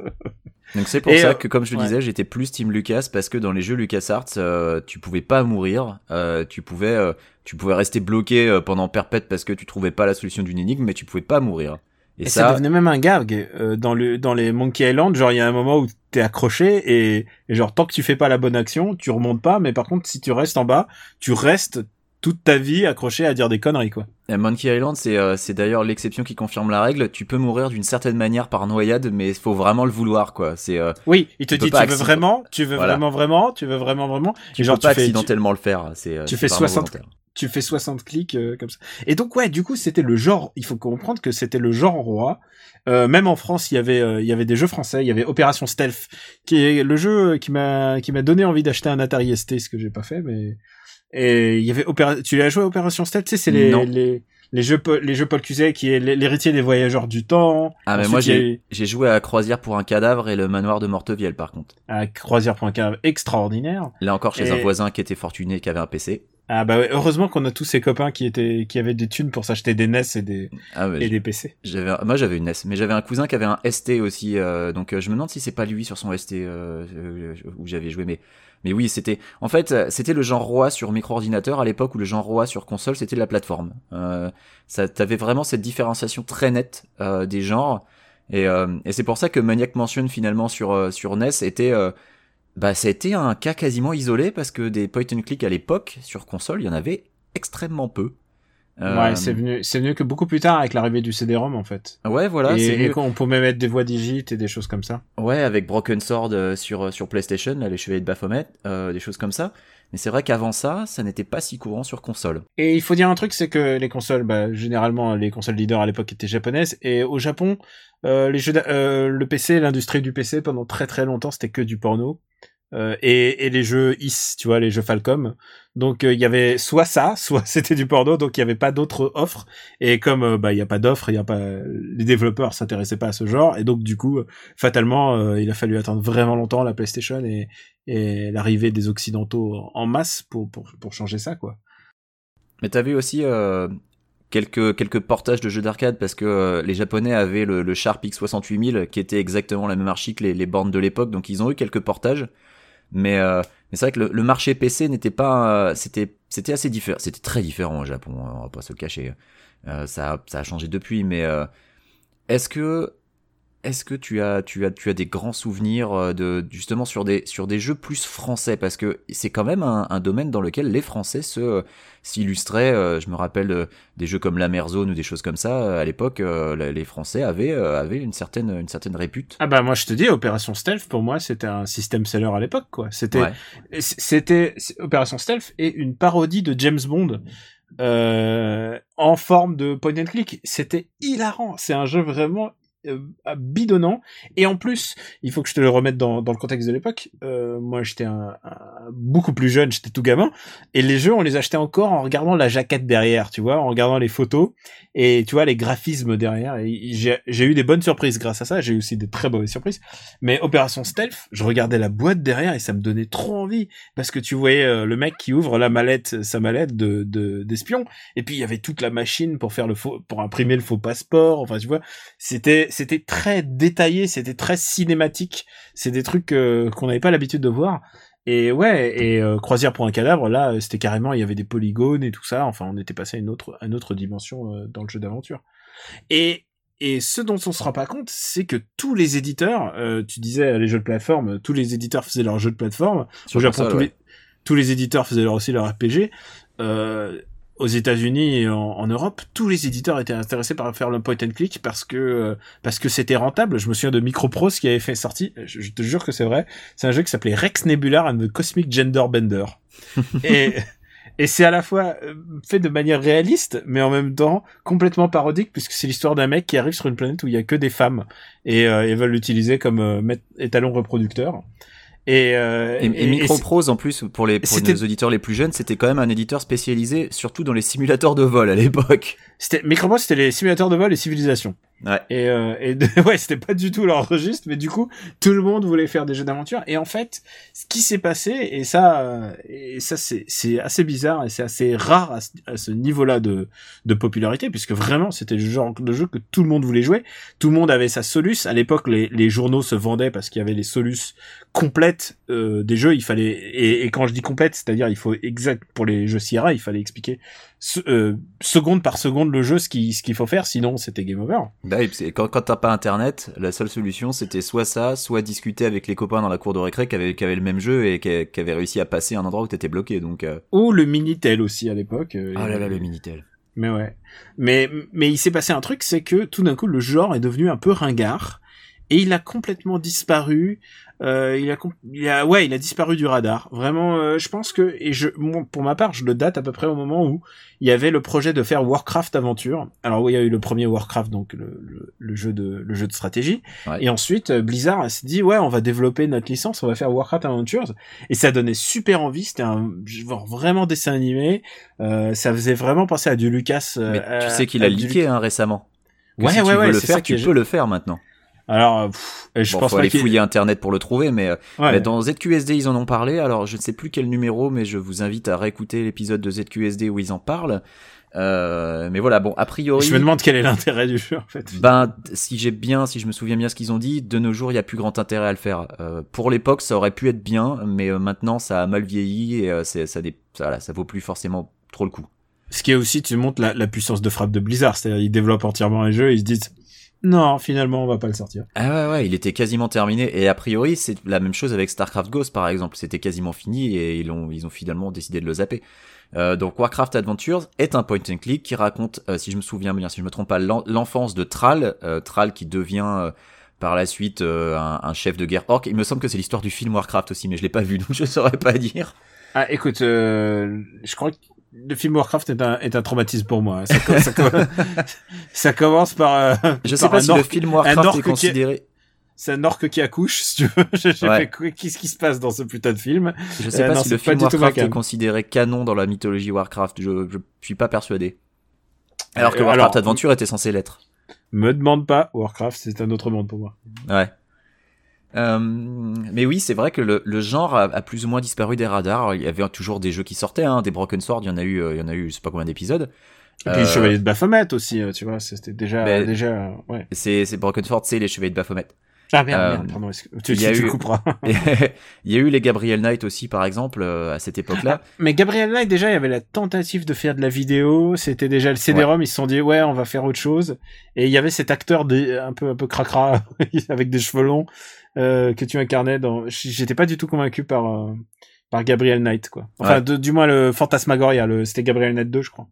donc c'est pour Et, ça euh, que comme je le ouais. disais, j'étais plus Team Lucas parce que dans les jeux LucasArts, euh, tu pouvais pas mourir, euh, tu pouvais euh, tu pouvais rester bloqué euh, pendant perpète parce que tu trouvais pas la solution d'une énigme, mais tu pouvais pas mourir. Et, Et, ça, devenait même un gag euh, dans le dans les Monkey Island. Genre il y a un moment où t'es accroché et, et genre tant que tu fais pas la bonne action, tu remontes pas. Mais par contre, si tu restes en bas, tu restes toute ta vie accroché à dire des conneries quoi. Et Monkey Island, c'est euh, c'est d'ailleurs l'exception qui confirme la règle. Tu peux mourir d'une certaine manière par noyade, mais il faut vraiment le vouloir, quoi. C'est euh, Oui, il te dit tu veux vraiment, tu veux Voilà. vraiment vraiment, tu veux vraiment vraiment. tu et genre peux pas tu fais tu, accidentellement le faire. C'est euh, tu fais vraiment 60 volontaire. tu fais 60 clics euh, comme ça. Et donc ouais, du coup c'était le genre. Il faut comprendre que c'était le genre roi. Euh, même en France, il y avait euh, il y avait des jeux français. Il y avait Opération Stealth, qui est le jeu qui m'a qui m'a donné envie d'acheter un Atari ST, ce que j'ai pas fait, mais et il y avait Opéra... tu l'as joué à Opération Stealth, tu sais, c'est les, les les jeux les jeux Paul Cuset qui est l'héritier des voyageurs du temps. Ah mais moi j'ai j'ai joué à Croisière pour un cadavre et le manoir de Mortevielle par contre. à croisière.15 extraordinaire. Là encore chez Et- un voisin qui était fortuné, qui avait un PC. Ah bah ouais, heureusement qu'on a tous ces copains qui étaient qui avaient des thunes pour s'acheter des NES et des Ah ouais, et des PC. j'avais un- moi j'avais une NES, mais j'avais un cousin qui avait un ST aussi, euh, donc euh, je me demande si c'est pas lui sur son ST euh, euh, où j'avais joué, mais mais oui c'était en fait euh, c'était le genre roi sur micro-ordinateur à l'époque où le genre roi sur console c'était la plateforme. Euh, ça t'avais vraiment cette différenciation très nette euh, des genres et, euh, et c'est pour ça que Maniac Mansion finalement sur euh, sur NES était bah été un cas quasiment isolé parce que des point and click à l'époque sur console il y en avait extrêmement peu. Euh, Ouais, c'est venu c'est venu que beaucoup plus tard avec l'arrivée du CD-ROM en fait. Ouais, voilà, c'est et, et qu'on pouvait mettre des voix digites et des choses comme ça. Ouais, avec Broken Sword euh, sur euh, sur PlayStation, là, les chevaliers de Baphomet, euh, des choses comme ça. Mais c'est vrai qu'avant ça, ça n'était pas si courant sur console. Et il faut dire un truc, c'est que les consoles, bah, généralement, les consoles leaders à l'époque étaient japonaises, et au Japon, euh, les jeux, euh, le PC, l'industrie du PC pendant très très longtemps, c'était que du porno. Euh, et, et les jeux IS, tu vois, les jeux Falcom. Donc euh, il y avait soit ça, soit c'était du porno, donc il y avait pas d'autres offres. Et comme euh, bah il y a pas d'offres, il y a pas, les développeurs s'intéressaient pas à ce genre, et donc du coup, euh, fatalement, il a fallu attendre vraiment longtemps la PlayStation et, l'arrivée des occidentaux en masse pour pour pour changer ça, quoi. Mais t'avais aussi euh, quelques quelques portages de jeux d'arcade parce que les Japonais avaient le, le Sharp X68000 qui était exactement la même archi que les, les bornes de l'époque, donc ils ont eu quelques portages. Mais, euh, mais c'est vrai que le, marché PC n'était pas, euh, c'était c'était assez différent, c'était très différent au Japon, hein, on va pas se le cacher. Euh, ça ça a changé depuis, mais euh, est-ce que est-ce que tu as tu as tu as des grands souvenirs euh, de justement sur des sur des jeux plus français? Parce que c'est quand même un, un domaine dans lequel les Français se euh, s'illustraient. euh, je me rappelle euh, des jeux comme la Mer Zone ou des choses comme ça. à l'époque, les Français avaient avaient une certaine une certaine répute. Ah bah moi je te dis Opération Stealth pour moi c'était un système seller à l'époque quoi. C'était Ouais. c'était c'est- Opération Stealth est une parodie de James Bond euh, en forme de point and click. C'était hilarant. C'est un jeu vraiment bidonnant. Et en plus, il faut que je te le remette dans, dans le contexte de l'époque. Euh, moi, j'étais un, beaucoup plus jeune, j'étais tout gamin. Et les jeux, on les achetait encore en regardant la jaquette derrière, tu vois, en regardant les photos et tu vois les graphismes derrière. Et j'ai eu des bonnes surprises grâce à ça. J'ai eu aussi des très mauvaises surprises. Mais Opération Stealth, je regardais la boîte derrière et ça me donnait trop envie parce que tu voyais euh, le mec qui ouvre la mallette, sa mallette de de- d'espion. Et puis il y avait toute la machine pour faire le faux, pour imprimer le faux passeport. Enfin, tu vois, c'était c'était très détaillé, c'était très cinématique. C'est des trucs euh, qu'on n'avait pas l'habitude de voir. Et ouais, et euh, croisière pour un cadavre, là, euh, c'était carrément, il y avait des polygones et tout ça. Enfin, on était passé à une autre, à une autre dimension euh, dans le jeu d'aventure. Et et ce dont on se rend pas compte, c'est que tous les éditeurs, tu disais les jeux de plateforme, tous les éditeurs faisaient leurs jeux de plateforme. Au Japon, tous, ouais. les, tous les éditeurs faisaient leur aussi leur RPG. Euh, aux États-Unis et en, en Europe, tous les éditeurs étaient intéressés par faire le point and click parce que euh, parce que c'était rentable. Je me souviens de Microprose qui avait fait sortie. Je, je te jure que c'est vrai. C'est un jeu qui s'appelait Rex Nebular and the Cosmic Gender Bender. et et c'est à la fois euh, fait de manière réaliste, mais en même temps complètement parodique, puisque c'est l'histoire d'un mec qui arrive sur une planète où il y a que des femmes et euh, ils veulent l'utiliser comme euh, étalon reproducteur. Et, euh, Et, et Microprose, en plus, pour les, pour les auditeurs les plus jeunes, c'était quand même un éditeur spécialisé, surtout dans les simulateurs de vol à l'époque. Microprose, c'était les simulateurs de vol et civilisation. Ouais. Et, euh, et de- ouais, c'était pas du tout leur registre, mais du coup, tout le monde voulait faire des jeux d'aventure. Et en fait, ce qui s'est passé, et ça, euh, et ça c'est c'est assez bizarre et c'est assez rare à ce, ce niveau-là de de popularité, puisque vraiment c'était le genre de jeu que tout le monde voulait jouer. Tout le monde avait sa Solus. À l'époque, les les journaux se vendaient parce qu'il y avait les Solus complètes euh, des jeux. Il fallait et, et quand je dis complète, c'est-à-dire il faut exact pour les jeux Sierra, il fallait expliquer euh, seconde par seconde le jeu ce qui ce qu'il faut faire, sinon c'était game over. Bah oui, quand, quand t'as pas internet, la seule solution c'était soit ça, soit discuter avec les copains dans la cour de récré qui avaient, qui avaient le même jeu et qui, qui avaient réussi à passer un endroit où t'étais bloqué. Donc, euh... Ou le Minitel aussi à l'époque. euh, ah là là, le Minitel. Mais ouais. Mais, mais il s'est passé un truc, c'est que tout d'un coup, le genre est devenu un peu ringard. Et il a complètement disparu. Euh, il a, il a, ouais, il a disparu du radar. Vraiment, euh, je pense que, et je, pour ma part, je le date à peu près au moment où il y avait le projet de faire Warcraft Aventure. Alors oui, il y a eu le premier Warcraft, donc le, le, le jeu de, le jeu de stratégie. Ouais. Et ensuite, euh, Blizzard s'est dit, ouais, on va développer notre licence, on va faire Warcraft Adventures. Et ça donnait super envie. C'était un genre vraiment dessin animé. Euh, ça faisait vraiment penser à du Lucas. euh, Mais tu sais qu'il a leaké hein, récemment. Que Ouais, si ouais, tu ouais, veux le c'est ça faire, tu peux le faire maintenant. Alors, euh, pff, je bon, pense faut pas aller fouiller internet pour le trouver, mais, euh, Ouais. mais dans ZQSD ils en ont parlé. Alors je ne sais plus quel numéro, mais je vous invite à réécouter l'épisode de ZQSD où ils en parlent. Euh, mais voilà, bon, a priori. Je me demande quel est l'intérêt du jeu, en fait. Ben, si j'ai bien, si je me souviens bien ce qu'ils ont dit, de nos jours, il y a plus grand intérêt à le faire. Euh, pour l'époque, ça aurait pu être bien, mais euh, maintenant, ça a mal vieilli et euh, c'est, ça, dé- ça, voilà, ça vaut plus forcément trop le coup. Ce qui est aussi, tu montres la, la puissance de frappe de Blizzard. C'est-à-dire, ils développent entièrement les jeux et ils se disent, non, finalement, on va pas le sortir. Ah ouais, ouais, il était quasiment terminé. Et a priori, c'est la même chose avec StarCraft Ghost, par exemple. C'était quasiment fini et ils ont, ils ont finalement décidé de le zapper. Euh, donc Warcraft Adventures est un point and click qui raconte, euh, si je me souviens bien, si je me trompe pas, l'en- l'enfance de Thrall, euh, Thrall qui devient euh, par la suite euh, un, un chef de guerre orc. Il me semble que c'est l'histoire du film Warcraft aussi, mais je l'ai pas vu, donc je saurais pas dire. Ah, écoute, euh, je crois que le film Warcraft est un, est un traumatisme pour moi. Ça, co- ça, co- ça commence par... euh, Je sais par pas un si orc- le film Warcraft est considéré. C'est un orc qui accouche, si tu veux. Ouais. qu'est-ce qui se passe dans ce putain de film? Je sais Euh, pas non, si le film Warcraft est considéré canon dans la mythologie Warcraft. Je, je suis pas persuadé. Alors que Euh, Warcraft alors- Adventure était censé l'être. Me demande pas, Warcraft, c'est un autre monde pour moi. Ouais. Euh, mais oui, c'est vrai que le, le genre a, a plus ou moins disparu des radars. Il y avait toujours des jeux qui sortaient, hein, des Broken Sword. Il y en a eu, euh, il y en a eu, je sais pas combien d'épisodes. Et puis Euh, les Chevaliers de Baphomet aussi, euh, tu vois, c'était déjà, Mais- déjà, ouais. C'est, c'est Broken Sword, c'est les Chevaliers de Baphomet. Ah merde, Euh, merde, pardon, tu, y a tu, tu eu- couperas. Il y a eu les Gabriel Knight aussi, par exemple, euh, à cette époque-là. Mais Gabriel Knight, déjà, il y avait la tentative de faire de la vidéo, c'était déjà le CD-ROM, ils se sont dit, ouais, on va faire autre chose. Et il y avait cet acteur des, un peu, un peu cracra, avec des cheveux longs, euh, que tu incarnais dans, j'étais pas du tout convaincu par, euh, par Gabriel Knight, quoi. Enfin, Ouais. de- du moins le Fantasmagoria, le, c'était Gabriel Knight 2, je crois.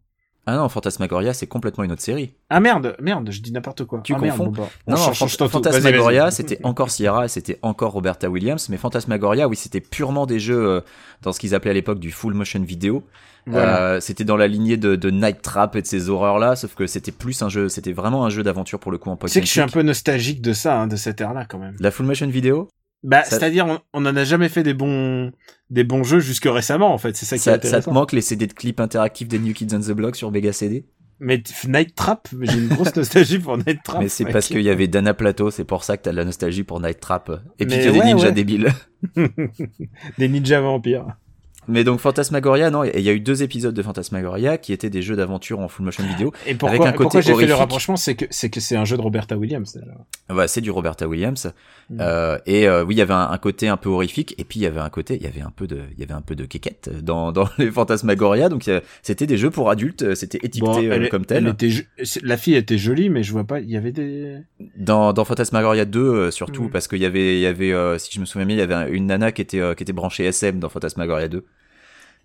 Ah non, Fantasmagoria, c'est complètement une autre série. Ah merde, merde, je dis n'importe quoi. Tu ah, merde, confonds. bon, bah, on Non, non, change- Fant-. Fantasmagoria, c'était encore Sierra et c'était encore Roberta Williams, mais Fantasmagoria, oui, c'était purement des jeux euh, dans ce qu'ils appelaient à l'époque du full motion vidéo. Voilà. Euh, c'était dans la lignée de, de Night Trap et de ces horreurs-là, sauf que c'était plus un jeu, c'était vraiment un jeu d'aventure pour le coup en point Tu sais que je suis un peu nostalgique de ça, hein, de cette ère-là quand même. La full motion vidéo, Bah, Ça- c'est-à-dire, on, on en a jamais fait des bons, des bons jeux jusque récemment, en fait. C'est ça qui est ça, ça te manque les CD de clips interactifs des New Kids on the Block sur Mega CD Mais Night Trap, j'ai une grosse nostalgie pour Night Trap. Mais c'est parce qu'il y avait Dana Plateau, c'est pour ça que t'as de la nostalgie pour Night Trap. Et puis qu'il y a des ninjas ouais. débiles. des ninjas vampires. Mais donc Fantasmagoria, non, il y a eu deux épisodes de Fantasmagoria qui étaient des jeux d'aventure en full motion vidéo. Et pourquoi, un côté pourquoi j'ai fait le rapprochement, c'est que c'est que c'est un jeu de Roberta Williams. Voilà, c'est du Roberta Williams. Mm. Euh, et euh, oui, il y avait un, un côté un peu horrifique, et puis il y avait un côté, il y avait un peu de, il y avait un peu de kékette dans, dans les Fantasmagoria. Donc c'était des jeux pour adultes, c'était étiqueté Bon, euh, comme tel. la fille était jolie, mais je vois pas. Il y avait des. Dans, dans Fantasmagoria 2 euh, surtout Mm. parce qu'il y avait il y avait si je me souviens bien il y avait un- une nana qui était qui était branchée SM dans Fantasmagoria 2.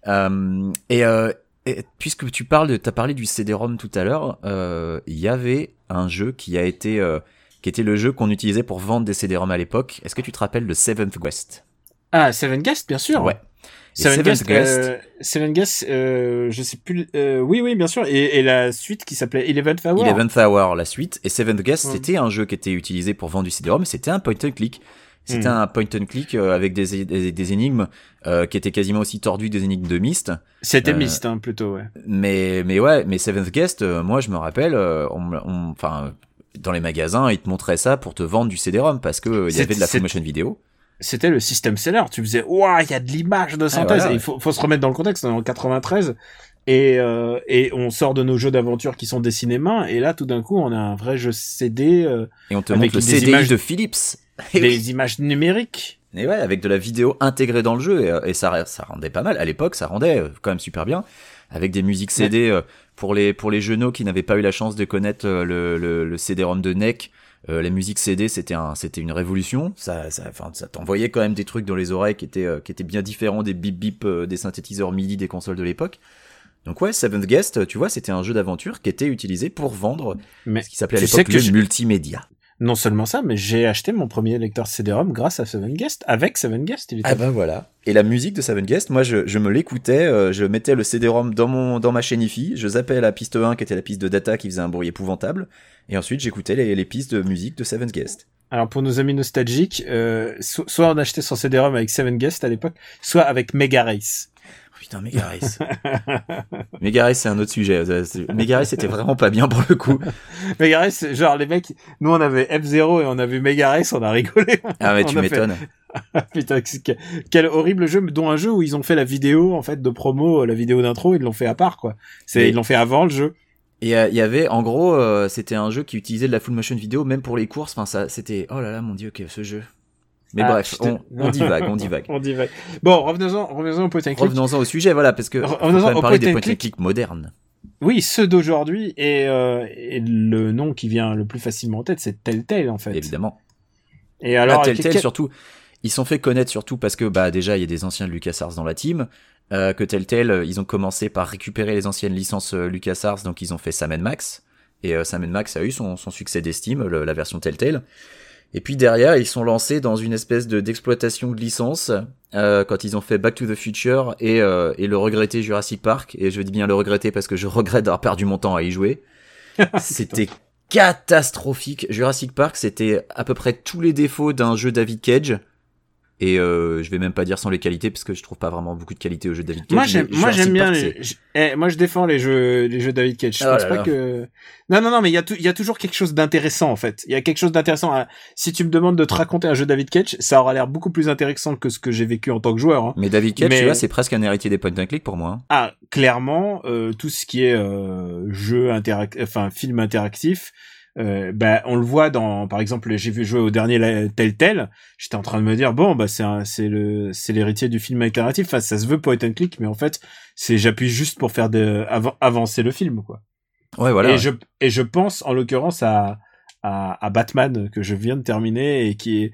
Euh, et, euh, et puisque tu parles de t'as parlé du CD-ROM tout à l'heure, euh, il y avait un jeu qui a été euh, qui était le jeu qu'on utilisait pour vendre des CD-ROM à l'époque. Est-ce que tu te rappelles de Seventh Quest Ah, Seven Guest, bien sûr. Ouais. Seventh Guest. Guest, euh, Seven Guest, euh, je sais plus. euh, oui, oui, bien sûr. Et, et la suite qui s'appelait Eleventh Hour. Eleventh Hour, la suite, et Seventh Guest, Ouais. c'était un jeu qui était utilisé pour vendre du CD-ROM, c'était un point and click. C'était Mm. un point and click euh, avec des, des, des énigmes euh, qui étaient quasiment aussi tordues que des énigmes de Myst. C'était Euh, Myst, hein, plutôt, ouais. Mais, mais ouais, mais Seventh Guest, euh, moi je me rappelle, euh, on, enfin, dans les magasins, ils te montraient ça pour te vendre du CD-ROM parce que il y avait de la full motion vidéo. C'était le system seller. Tu faisais, ouah, il y a de l'image de synthèse. Ah, voilà, Et il faut, faut se remettre dans le contexte. On est en 93. Et, euh, et on sort de nos jeux d'aventure qui sont dessinés main. Et là, tout d'un coup, on a un vrai jeu CD, euh, Et on te Avec montre le images- de Philips. Et des oui. images numériques. Et ouais, avec de la vidéo intégrée dans le jeu, et, et ça, ça rendait pas mal. À l'époque, ça rendait euh, quand même super bien, avec des musiques CD euh, pour les pour les genoux qui n'avaient pas eu la chance de connaître euh, le, le, le CD-ROM de NEC. Euh, la musique CD, c'était un, c'était une révolution. Ça, ça, enfin, ça t'envoyait quand même des trucs dans les oreilles qui étaient, euh, qui étaient bien différents des bip bip euh, des synthétiseurs MIDI des consoles de l'époque. Donc ouais, Seventh Guest, tu vois, c'était un jeu d'aventure qui était utilisé pour vendre Mais ce qui s'appelait à l'époque que le je- multimédia. Non seulement ça, mais j'ai acheté mon premier lecteur CD-ROM grâce à Seven Guest, avec Seven Guest, était Ah bah voilà. Et la musique de Seven Guest, moi je, je me l'écoutais, euh, je mettais le CD-ROM dans mon dans ma chaîne IFI, je zappais la piste 1 qui était la piste de data qui faisait un bruit épouvantable, et ensuite j'écoutais les, les pistes de musique de Seven Guest. Alors pour nos amis nostalgiques, euh, so- soit on achetait son CD-ROM avec Seven Guest à l'époque, soit avec Mega Race. Oh, putain, Mega Race. Mega Race c'est un autre sujet. Ça, c'est- Mega Race c'était vraiment pas bien pour le coup. Mega Race, c'est genre les mecs, nous on avait F0 et on avait Mega Race, on a rigolé. Ah mais On tu a fait- m'étonnes. Putain, quel, horrible jeu, dont un jeu où ils ont fait la vidéo en fait de promo, la vidéo d'intro, ils l'ont fait à part quoi. C'est ils l'ont fait avant le jeu. Et euh, il y avait, en gros, euh, c'était un jeu qui utilisait de la full motion vidéo, même pour les courses. Enfin, ça, c'était, oh là là, mon dieu, que ce jeu. Mais Ah, bref, on, on divague, on divague. On divague. Bon, revenons-en, revenons-en au point and click. Revenons-en au sujet, voilà, parce que même au parler des point and click. modernes. Oui, ceux d'aujourd'hui et, euh, et le nom qui vient le plus facilement en tête, c'est Telltale en fait. Évidemment. Et Alors, alors, Telltale quel- surtout, ils sont fait connaître surtout parce que bah déjà il y a des anciens de LucasArts dans la team. Euh, que Telltale, euh, ils ont commencé par récupérer les anciennes licences LucasArts, donc ils ont fait Sam Max. Et euh, Sam Max a eu son, son succès d'estime, la version Telltale. Et puis derrière, ils sont lancés dans une espèce de d'exploitation de licence euh, quand ils ont fait Back to the Future et, euh, et le regretté Jurassic Park. Et je dis bien le regretter parce que je regrette d'avoir perdu mon temps à y jouer. C'était catastrophique. Jurassic Park, c'était à peu près tous les défauts d'un jeu David Cage. Et euh, je vais même pas dire sans les qualités parce que je trouve pas vraiment beaucoup de qualité au jeu David Cage. Moi j'aime, moi j'aime bien les, c'est- j- eh, moi je défends les jeux, les jeux David Cage. Je Oh pense là pas là. que, non, non, non, mais il y a tout, il y a toujours quelque chose d'intéressant, en fait. Il y a quelque chose d'intéressant à- si tu me demandes de te raconter un jeu David Cage, ça aura l'air beaucoup plus intéressant que ce que j'ai vécu en tant que joueur, hein. Mais David Cage, Mais- tu vois, c'est presque un héritier des point and click pour moi. hein. Ah, clairement, euh, tout ce qui est euh, jeu interac- enfin film interactif, euh, bah on le voit dans, par exemple, j'ai vu jouer au dernier Telltale. J'étais en train de me dire bon bah c'est c'est le c'est l'héritier du film interactif. Enfin ça se veut point and click, mais en fait c'est j'appuie juste pour faire de avan- avancer le film quoi. Ouais, voilà. et je et je pense en l'occurrence à, à à Batman que je viens de terminer et qui est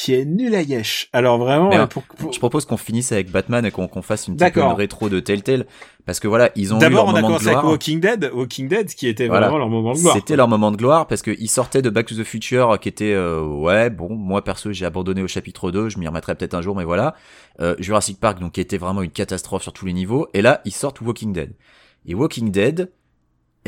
qui est nul à yesh. Alors vraiment, euh, pour, pour- Je propose qu'on finisse avec Batman et qu'on qu'on fasse une petite une rétro de Telltale parce que voilà, ils ont eu d'abord leur on a moment de commencé avec. Walking Dead, Walking Dead, qui était Voilà. vraiment leur moment de gloire. C'était leur moment de gloire parce qu'ils sortaient de Back to the Future qui était euh, ouais bon moi perso j'ai abandonné au chapitre 2 je m'y remettrai peut-être un jour mais voilà euh, Jurassic Park donc qui était vraiment une catastrophe sur tous les niveaux et là ils sortent Walking Dead et Walking Dead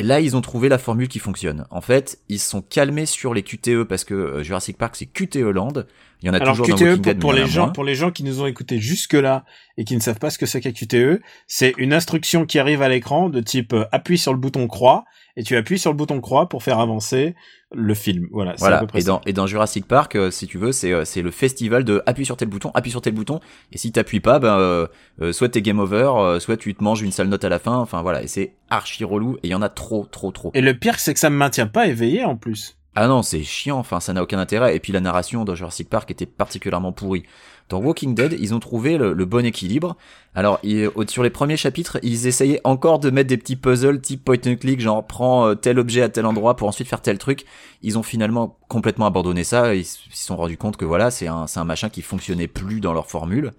et là ils ont trouvé la formule qui fonctionne en fait ils se sont calmés sur les QTE parce que euh, Jurassic Park c'est QTE Land il y en a Alors toujours QTE pour, Dead pour les gens moins. pour les gens qui nous ont écoutés jusque là et qui ne savent pas ce que c'est qu'un QTE, c'est une instruction qui arrive à l'écran de type euh, appuie sur le bouton croix et tu appuies sur le bouton croix pour faire avancer le film. Voilà, à Voilà. peu près Et ça. dans, et dans Jurassic Park, euh, si tu veux, c'est euh, c'est le festival de appuie sur tel bouton, appuie sur tel bouton. Et si t'appuies pas, ben euh, euh, soit t'es game over, soit tu te manges une sale note à la fin. Enfin voilà. Et c'est archi relou. Et il y en a trop, trop, trop. Et le pire c'est que ça me maintient pas éveillé en plus. Ah non, c'est chiant. Enfin, ça n'a aucun intérêt. Et puis la narration dans Jurassic Park était particulièrement pourrie. Dans Walking Dead, ils ont trouvé le, bon équilibre. Alors, sur les premiers chapitres, ils essayaient encore de mettre des petits puzzles type point and click, genre prends euh, tel objet à tel endroit pour ensuite faire tel truc. Ils ont finalement complètement abandonné ça. Ils se sont rendus compte que voilà, c'est un, machin qui fonctionnait plus dans leur formule.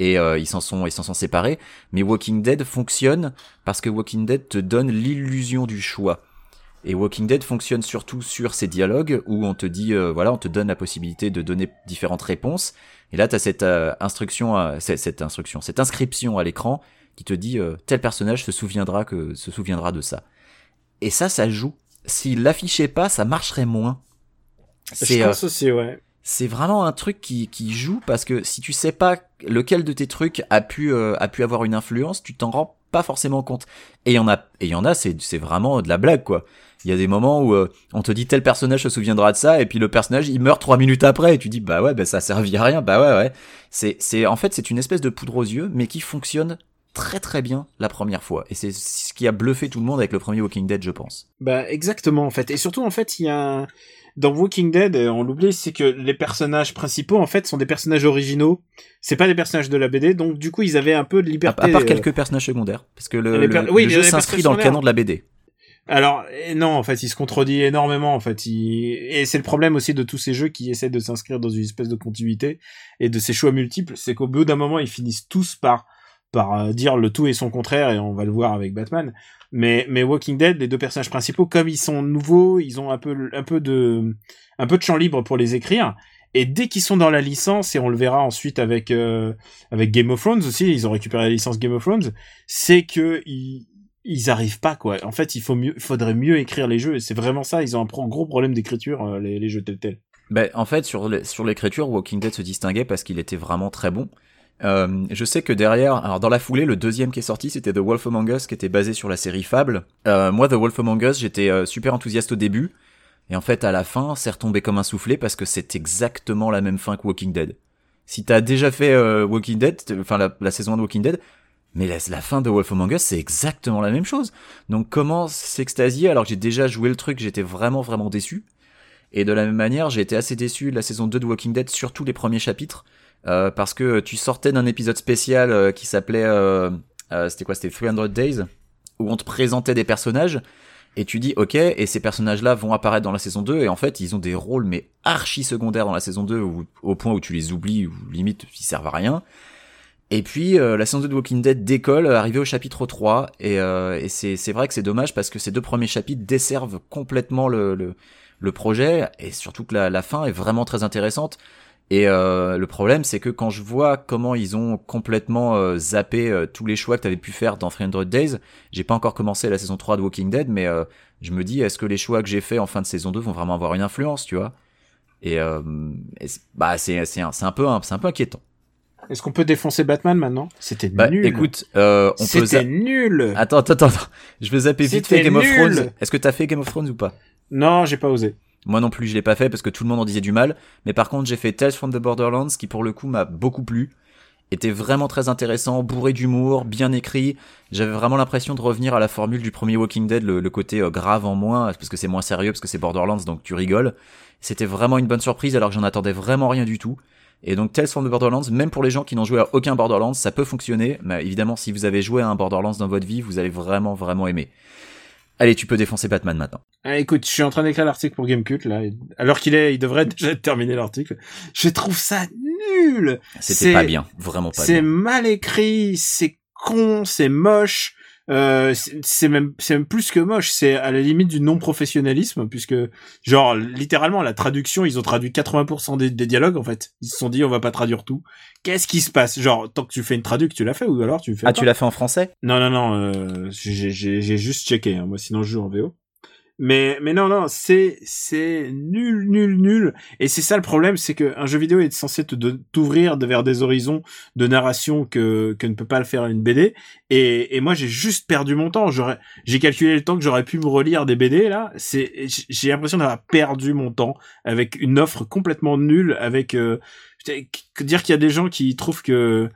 Et euh, ils s'en sont séparés. Mais Walking Dead fonctionne parce que Walking Dead te donne l'illusion du choix. Et Walking Dead fonctionne surtout sur ces dialogues où on te dit, euh, voilà, on te donne la possibilité de donner différentes réponses. Et là, tu as cette euh, instruction, euh, cette, instruction, cette inscription à l'écran qui te dit euh, tel personnage se souviendra que se souviendra de ça. Et ça, ça joue. S'il l'affichait pas, ça marcherait moins. Je C'est euh, pense aussi ouais. c'est vraiment un truc qui, qui joue parce que si tu sais pas lequel de tes trucs a pu euh, a pu avoir une influence, tu t'en rends pas forcément compte. Et il y en a et il y en a c'est c'est vraiment de la blague quoi. Il y a des moments où euh, on te dit tel personnage se souviendra de ça et puis le personnage il meurt trois minutes après et tu dis bah ouais bah ça a servi à rien bah ouais ouais. C'est c'est en fait c'est une espèce de poudre aux yeux mais qui fonctionne très très bien la première fois et c'est ce qui a bluffé tout le monde avec le premier Walking Dead je pense. Bah exactement en fait. Et surtout en fait il y a dans Walking Dead, euh, on l'oublie, c'est que les personnages principaux en fait sont des personnages originaux. C'est pas des personnages de la BD, donc du coup ils avaient un peu de liberté. à part euh, quelques personnages secondaires parce que le, oui, jeu s'inscrit dans le canon de la BD. Alors non, en fait, il se contredit énormément. En fait, il... et c'est le problème aussi de tous ces jeux qui essaient de s'inscrire dans une espèce de continuité et de ces choix multiples, c'est qu'au bout d'un moment, ils finissent tous par par euh, dire le tout et son contraire, et on va le voir avec Batman. Mais mais Walking Dead, les deux personnages principaux, comme ils sont nouveaux, ils ont un peu un peu de un peu de champ libre pour les écrire. Et dès qu'ils sont dans la licence, et on le verra ensuite avec euh, avec Game of Thrones aussi, ils ont récupéré la licence Game of Thrones, c'est que ils arrivent pas quoi. En fait, il faut mieux, faudrait mieux écrire les jeux. Et c'est vraiment ça. Ils ont un gros problème d'écriture euh, les, jeux tels tels. Ben, en fait, sur l'écriture, Walking Dead se distinguait parce qu'il était vraiment très bon. Euh, je sais que derrière, alors dans la foulée, le deuxième qui est sorti, c'était The Wolf Among Us, qui était basé sur la série Fable. Euh, moi, The Wolf Among Us, j'étais euh, super enthousiaste au début, et en fait, à la fin, c'est retombé comme un soufflé parce que c'est exactement la même fin que Walking Dead. Si t'as déjà fait euh, Walking Dead, enfin la, la saison 1 de Walking Dead, mais la, la fin de Wolf Among Us, c'est exactement la même chose. Donc comment s'extasier alors que j'ai déjà joué le truc, j'étais vraiment vraiment déçu. Et de la même manière, j'ai été assez déçu de la saison 2 de Walking Dead, surtout les premiers chapitres, euh, parce que tu sortais d'un épisode spécial euh, qui s'appelait, euh, euh, c'était quoi, c'était 300 Days, où on te présentait des personnages, et tu dis, ok, et ces personnages-là vont apparaître dans la saison 2, et en fait, ils ont des rôles, mais archi secondaires dans la saison 2, où- au point où tu les oublies, ou limite, ils servent à rien. Et puis, euh, la saison 2 de Walking Dead décolle, euh, arrivé au chapitre 3, et, euh, et c'est c'est vrai que c'est dommage, parce que ces deux premiers chapitres desservent complètement le, le, le projet, et surtout que la, la fin est vraiment très intéressante. Et euh, le problème, c'est que quand je vois comment ils ont complètement euh, zappé euh, tous les choix que tu avais pu faire dans 300 Days, j'ai pas encore commencé la saison 3 de Walking Dead, mais euh, je me dis, est-ce que les choix que j'ai faits en fin de saison 2 vont vraiment avoir une influence, tu vois? Et, euh, et bah c'est c'est un, c'est un peu un- c'est un peu inquiétant. Est-ce qu'on peut défoncer Batman maintenant? C'était Bah nul. écoute, euh, on peut c'était za- nul. Attends, attends, attends, attends. Je vais zapper vite fait Game of. Thrones. Est-ce que t'as fait Game of Thrones ou pas? Non, j'ai pas osé. Moi non plus, je l'ai pas fait parce que tout le monde en disait du mal. Mais par contre, j'ai fait Tales from the Borderlands qui pour le coup m'a beaucoup plu. Était vraiment très intéressant, bourré d'humour, bien écrit. J'avais vraiment l'impression de revenir à la formule du premier Walking Dead, le, côté euh, grave en moins, parce que c'est moins sérieux, parce que c'est Borderlands, donc tu rigoles. C'était vraiment une bonne surprise alors que j'en attendais vraiment rien du tout. Et donc Tales from the Borderlands, même pour les gens qui n'ont joué à aucun Borderlands, ça peut fonctionner. Mais évidemment, si vous avez joué à un Borderlands dans votre vie, vous allez vraiment vraiment aimer. Allez, tu peux défoncer Batman maintenant. Ah, écoute, je suis en train d'écrire l'article pour Gamecult là, alors qu'il est, il devrait déjà terminer l'article. Je trouve ça nul. C'était C'est- pas bien, vraiment pas C'est bien. mal écrit, c'est con, c'est moche. Euh, c'est même c'est même plus que moche, c'est à la limite du non professionnalisme puisque genre littéralement la traduction, ils ont traduit 80% des, des dialogues en fait. Ils se sont dit on va pas traduire tout. Qu'est-ce qui se passe? Genre tant que tu fais une traduc, tu l'as fait ou alors tu le fais Ah, pas? tu l'as fait en français? Non non non, euh, j'ai juste checké hein. moi sinon je joue en VO. Mais mais non non, c'est c'est nul nul nul. Et c'est ça le problème, c'est que un jeu vidéo est censé te t'ouvrir vers des horizons de narration que que ne peut pas le faire une BD et et moi j'ai juste perdu mon temps, j'aurais j'ai calculé le temps que j'aurais pu me relire des BD là, c'est j'ai l'impression d'avoir perdu mon temps avec une offre complètement nulle avec euh, dire qu'il y a des gens qui trouvent que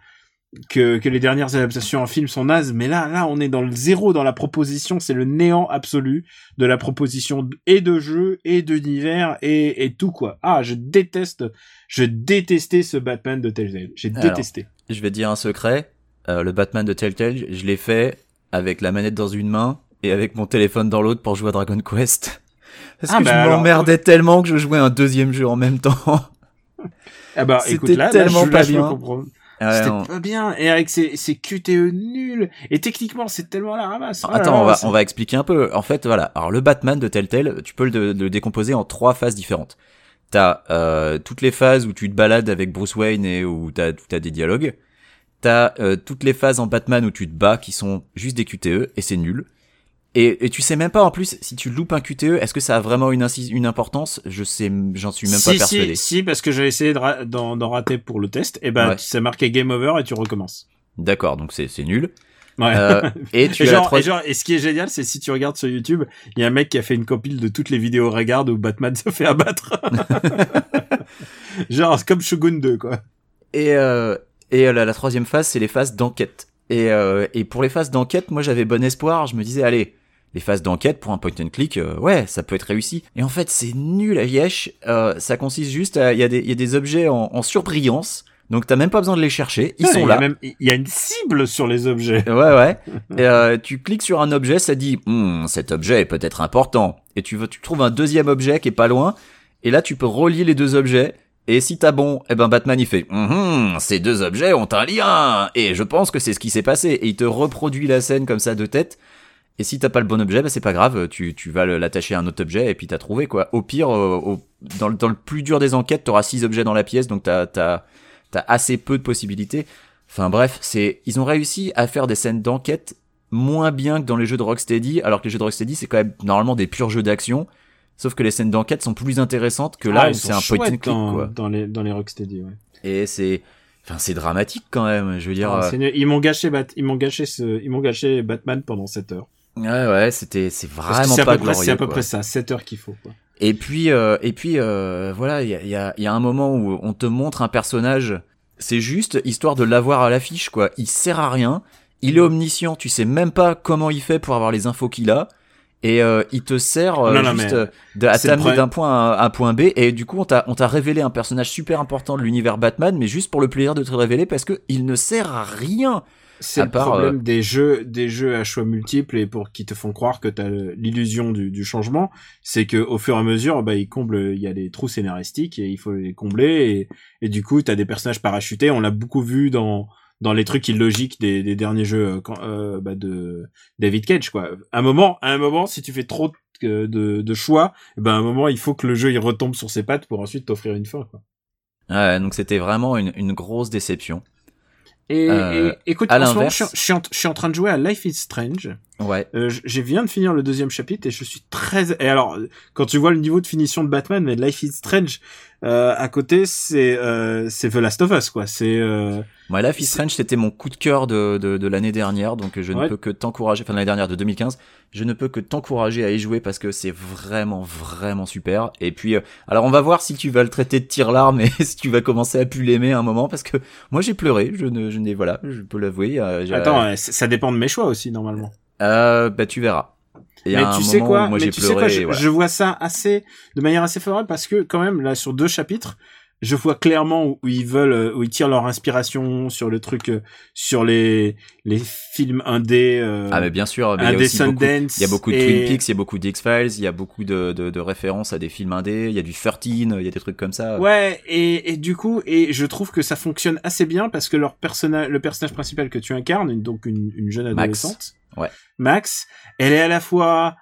que, que les dernières adaptations en film sont nazes, mais là, là, on est dans le zéro dans la proposition, c'est le néant absolu de la proposition et de jeu, et d'univers, et, et tout, quoi. Ah, je déteste, je détestais ce Batman de Telltale. J'ai détesté. Je vais dire un secret. Euh, le Batman de Telltale, je l'ai fait avec la manette dans une main et avec mon téléphone dans l'autre pour jouer à Dragon Quest. Parce Ah, que bah je alors, m'emmerdais tellement que je jouais un deuxième jeu en même temps. Ah bah, C'était écoute, là, là, tellement pas là, je peux bien. Ouais, C'était on- pas bien. Et avec ces, ces QTE nuls. Et techniquement, c'est tellement la ramasse. Oh là Attends, là, on va, on va expliquer un peu. En fait, voilà. Alors, le Batman de Telltale, tu peux le, le décomposer en trois phases différentes. T'as euh, toutes les phases où tu te balades avec Bruce Wayne et où t'as as des dialogues. T'as euh, toutes les phases en Batman où tu te bats qui sont juste des QTE et c'est nul. Et, et tu sais même pas en plus si tu loupes un QTE, est-ce que ça a vraiment une, une importance? Je sais, j'en suis même si, pas persuadé. Si, si, parce que j'ai essayé ra- d'en rater pour le test. Et ben, Ouais. c'est marqué game over et tu recommences. D'accord, donc c'est nul. Ouais. Euh, et tu et, genre, et genre, et ce qui est génial, c'est si tu regardes sur YouTube, il y a un mec qui a fait une compile de toutes les vidéos regarde où Batman se fait abattre. genre, c'est comme Shogun 2, quoi. Et, euh, et euh, la, la troisième phase, c'est les phases d'enquête. Et, euh, et pour les phases d'enquête, moi j'avais bon espoir. Je me disais, allez, les phases d'enquête pour un point and click, euh, ouais, ça peut être réussi. Et en fait, c'est nul à Yesh. Euh, ça consiste juste à, il y, a des- il y a des objets en, en surbrillance. Donc t'as même pas besoin de les chercher. Ils Ouais, sont il y a là. même, il y a une cible sur les objets. Ouais, ouais. Et, euh, tu cliques sur un objet, ça dit, Hmm, cet objet est peut-être important. Et tu, veux- tu trouves un deuxième objet qui est pas loin. Et là, tu peux relier les deux objets. Et si t'as bon, eh ben Batman il fait, Hum, hum, ces deux objets ont un lien. Et je pense que c'est ce qui s'est passé. Et il te reproduit la scène comme ça de tête. Et si t'as pas le bon objet, bah c'est pas grave, tu, tu vas l'attacher à un autre objet et puis t'as trouvé quoi. Au pire, euh, au- dans, le- dans le plus dur des enquêtes, t'auras six objets dans la pièce, donc t'as t'as t'as assez peu de possibilités. Enfin bref, c'est ils ont réussi à faire des scènes d'enquête moins bien que dans les jeux de Rocksteady, alors que les jeux de Rocksteady c'est quand même normalement des purs jeux d'action, sauf que les scènes d'enquête sont plus intéressantes que là Ah, où c'est un point and chouettes click dans, quoi. dans les, dans les Rocksteady, ouais. Et c'est enfin c'est dramatique quand même, je veux dire. Ah, euh, ils m'ont gâché, Bat- ils m'ont gâché ce, ils m'ont gâché Batman pendant 7 heures. Ouais ouais, c'était c'est vraiment c'est à pas peu près, c'est glorieux. à peu quoi. près ça, 7 heures qu'il faut, quoi. Et puis, euh, et puis euh, voilà, il y a, il y, a, y a un moment où on te montre un personnage, c'est juste histoire de l'avoir à l'affiche, quoi. Il sert à rien, il est omniscient, tu sais même pas comment il fait pour avoir les infos qu'il a, et euh, il te sert euh, Non, non, juste de, à t'amener d'un point à un point B, et du coup on t'a on t'a révélé un personnage super important de l'univers Batman, mais juste pour le plaisir de te le révéler parce que il ne sert à rien. C'est le part, problème euh, des jeux, des jeux à choix multiples et pour qui te font croire que t'as l'illusion du, du changement, c'est que au fur et à mesure, bah ils comblent, il y a des trous scénaristiques et il faut les combler et, et du coup t'as des personnages parachutés. On l'a beaucoup vu dans dans les trucs illogiques des, des derniers jeux euh, quand- euh, bah, de David Cage quoi. À un moment, à un moment, si tu fais trop de, de, de choix, eh ben à un moment il faut que le jeu il retombe sur ses pattes pour ensuite t'offrir une fin quoi. Ouais, donc c'était vraiment une, une grosse déception. Et, Euh, et- écoute, à en ce moment, je suis, je suis en, je suis en train de jouer à Life is Strange. Ouais. Euh, j'ai viens de finir le deuxième chapitre et je suis très et alors quand tu vois le niveau de finition de Batman mais Life is Strange euh, à côté c'est euh, c'est The Last of Us quoi c'est euh, Moi, Life is Strange, c'était mon coup de cœur de, de, de l'année dernière, donc je ne Ouais. peux que t'encourager, enfin de l'année dernière de 2015, je ne peux que t'encourager à y jouer parce que c'est vraiment, vraiment super. Et puis, euh, alors on va voir si tu vas le traiter de tire-larme et si tu vas commencer à plus l'aimer à un moment, parce que moi j'ai pleuré, je ne, je n'ai, voilà, je peux l'avouer. euh, attends euh, ça dépend de mes choix aussi normalement Euh, bah tu verras. A mais tu sais quoi moi mais tu sais quoi je, et voilà. je vois ça assez de manière assez favorable parce que quand même là sur deux chapitres je vois clairement où, ils veulent, euh, où ils tirent leur inspiration sur le truc, euh, sur les les films indés. Euh, Ah mais bien sûr, mais il y a beaucoup, Sundance. il y a beaucoup de et- Twin Peaks, il y a beaucoup d'X-Files, il y a beaucoup de, de, de références à des films indés, il y a du 13, il y a des trucs comme ça. Ouais, et, et du coup, et je trouve que ça fonctionne assez bien parce que leur personnage, le personnage principal que tu incarnes, donc une, une jeune Max. adolescente, Ouais. Max, elle est à la fois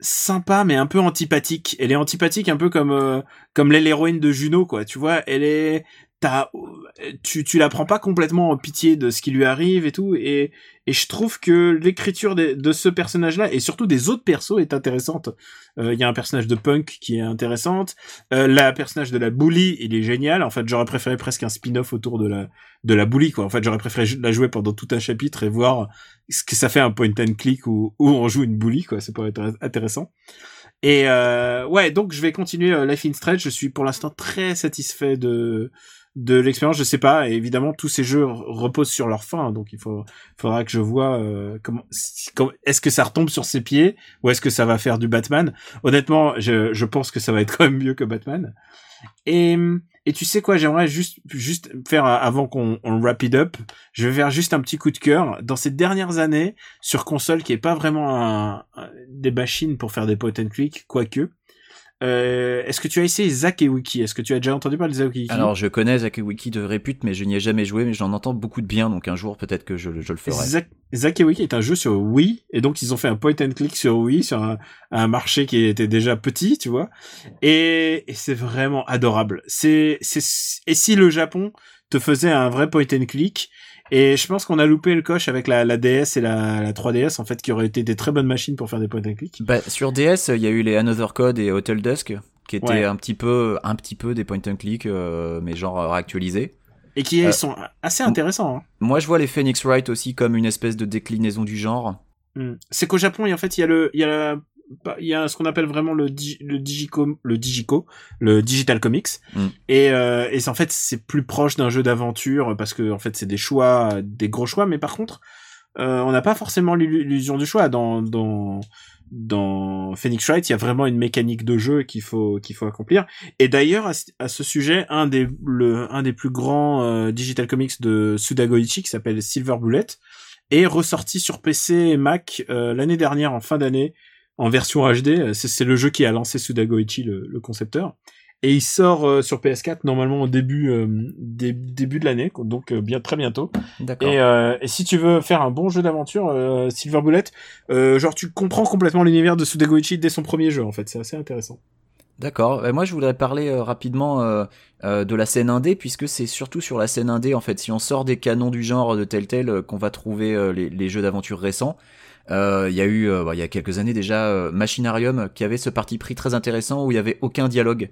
sympa mais un peu antipathique. Elle est antipathique un peu comme euh, comme l'héroïne de Juno, quoi. Tu vois, elle est t'as tu tu la prends pas complètement en pitié de ce qui lui arrive et tout et et je trouve que l'écriture de, de ce personnage là et surtout des autres persos est intéressante. Euh, il y a un personnage de punk qui est intéressante. Euh, la personnage de la bully il est génial. En fait j'aurais préféré presque un spin-off autour de la de la bully quoi. En fait j'aurais préféré la jouer pendant tout un chapitre et voir ce que ça fait un point and click où, où on joue une bully quoi. C'est pas intéressant. Et euh, ouais, donc je vais continuer euh, Life in Stretch. Je suis pour l'instant très satisfait de de l'expérience. Je sais pas. Et évidemment, tous ces jeux reposent sur leur fin, donc il faut faudra que je vois euh, comment, est-ce que ça retombe sur ses pieds ou est-ce que ça va faire du Batman? Honnêtement, je je pense que ça va être quand même mieux que Batman. Et et tu sais quoi, j'aimerais juste juste faire avant qu'on on wrap it up, je vais faire juste un petit coup de cœur dans ces dernières années sur console qui est pas vraiment un- des machines pour faire des point and click, quoique. Euh, est-ce que tu as essayé Zack et Wiki? Est-ce que tu as déjà entendu parler de Zack et Wiki? Alors je connais Zack Wiki de répute, mais je n'y ai jamais joué, mais j'en entends beaucoup de bien, donc un jour peut-être que je, je le ferai. Zack, Zack et Wiki est un jeu sur Wii, et donc ils ont fait un point and click sur Wii, sur un, un marché qui était déjà petit, tu vois. Et, et c'est vraiment adorable. C'est, et si le Japon te faisait un vrai point and click, et je pense qu'on a loupé le coche avec la, la DS et la, la 3DS, en fait, qui auraient été des très bonnes machines pour faire des point and click. Bah, sur DS, il y a eu les Another Code et Hotel Dusk, qui étaient Ouais. un petit peu, un petit peu des point and click, euh, mais genre euh, réactualisés. Et qui Euh, sont assez intéressants. hein. Moi, je vois les Phoenix Wright aussi comme une espèce de déclinaison du genre. Mm. C'est qu'au Japon, en fait, il y a le, il y a la- il y a ce qu'on appelle vraiment le, di- le digico, le digico, le digital comics. Mm. Et, euh, et en fait, c'est plus proche d'un jeu d'aventure parce que en fait, c'est des choix, des gros choix. Mais par contre, euh, on n'a pas forcément l'illu- l'illusion du choix dans dans dans Phoenix Wright. Il y a vraiment une mécanique de jeu qu'il faut qu'il faut accomplir. Et d'ailleurs, à, ce- à ce sujet, un des le un des plus grands euh, digital comics de Suda Goichi qui s'appelle Silver Bullet est ressorti sur PC et Mac euh, l'année dernière en fin d'année en version HD. C'est c'est le jeu qui a lancé Suda Goichi, le, le concepteur. Et il sort euh, sur PS4 normalement au début euh, dé- début de l'année, donc euh, bien très bientôt. D'accord. Et, euh, et si tu veux faire un bon jeu d'aventure, euh, Silver Bullet, euh, genre tu comprends complètement l'univers de Suda Goichi dès son premier jeu en fait, c'est assez intéressant. D'accord. Euh, moi, je voudrais parler euh, rapidement euh, euh, de la scène indé, puisque c'est surtout sur la scène indé, en fait, si on sort des canons du genre de tel tel euh, qu'on va trouver euh, les, les jeux d'aventure récents. Euh, Il y a eu, euh, bah, il y a quelques années déjà, euh, Machinarium qui avait ce parti pris très intéressant où il y avait aucun dialogue,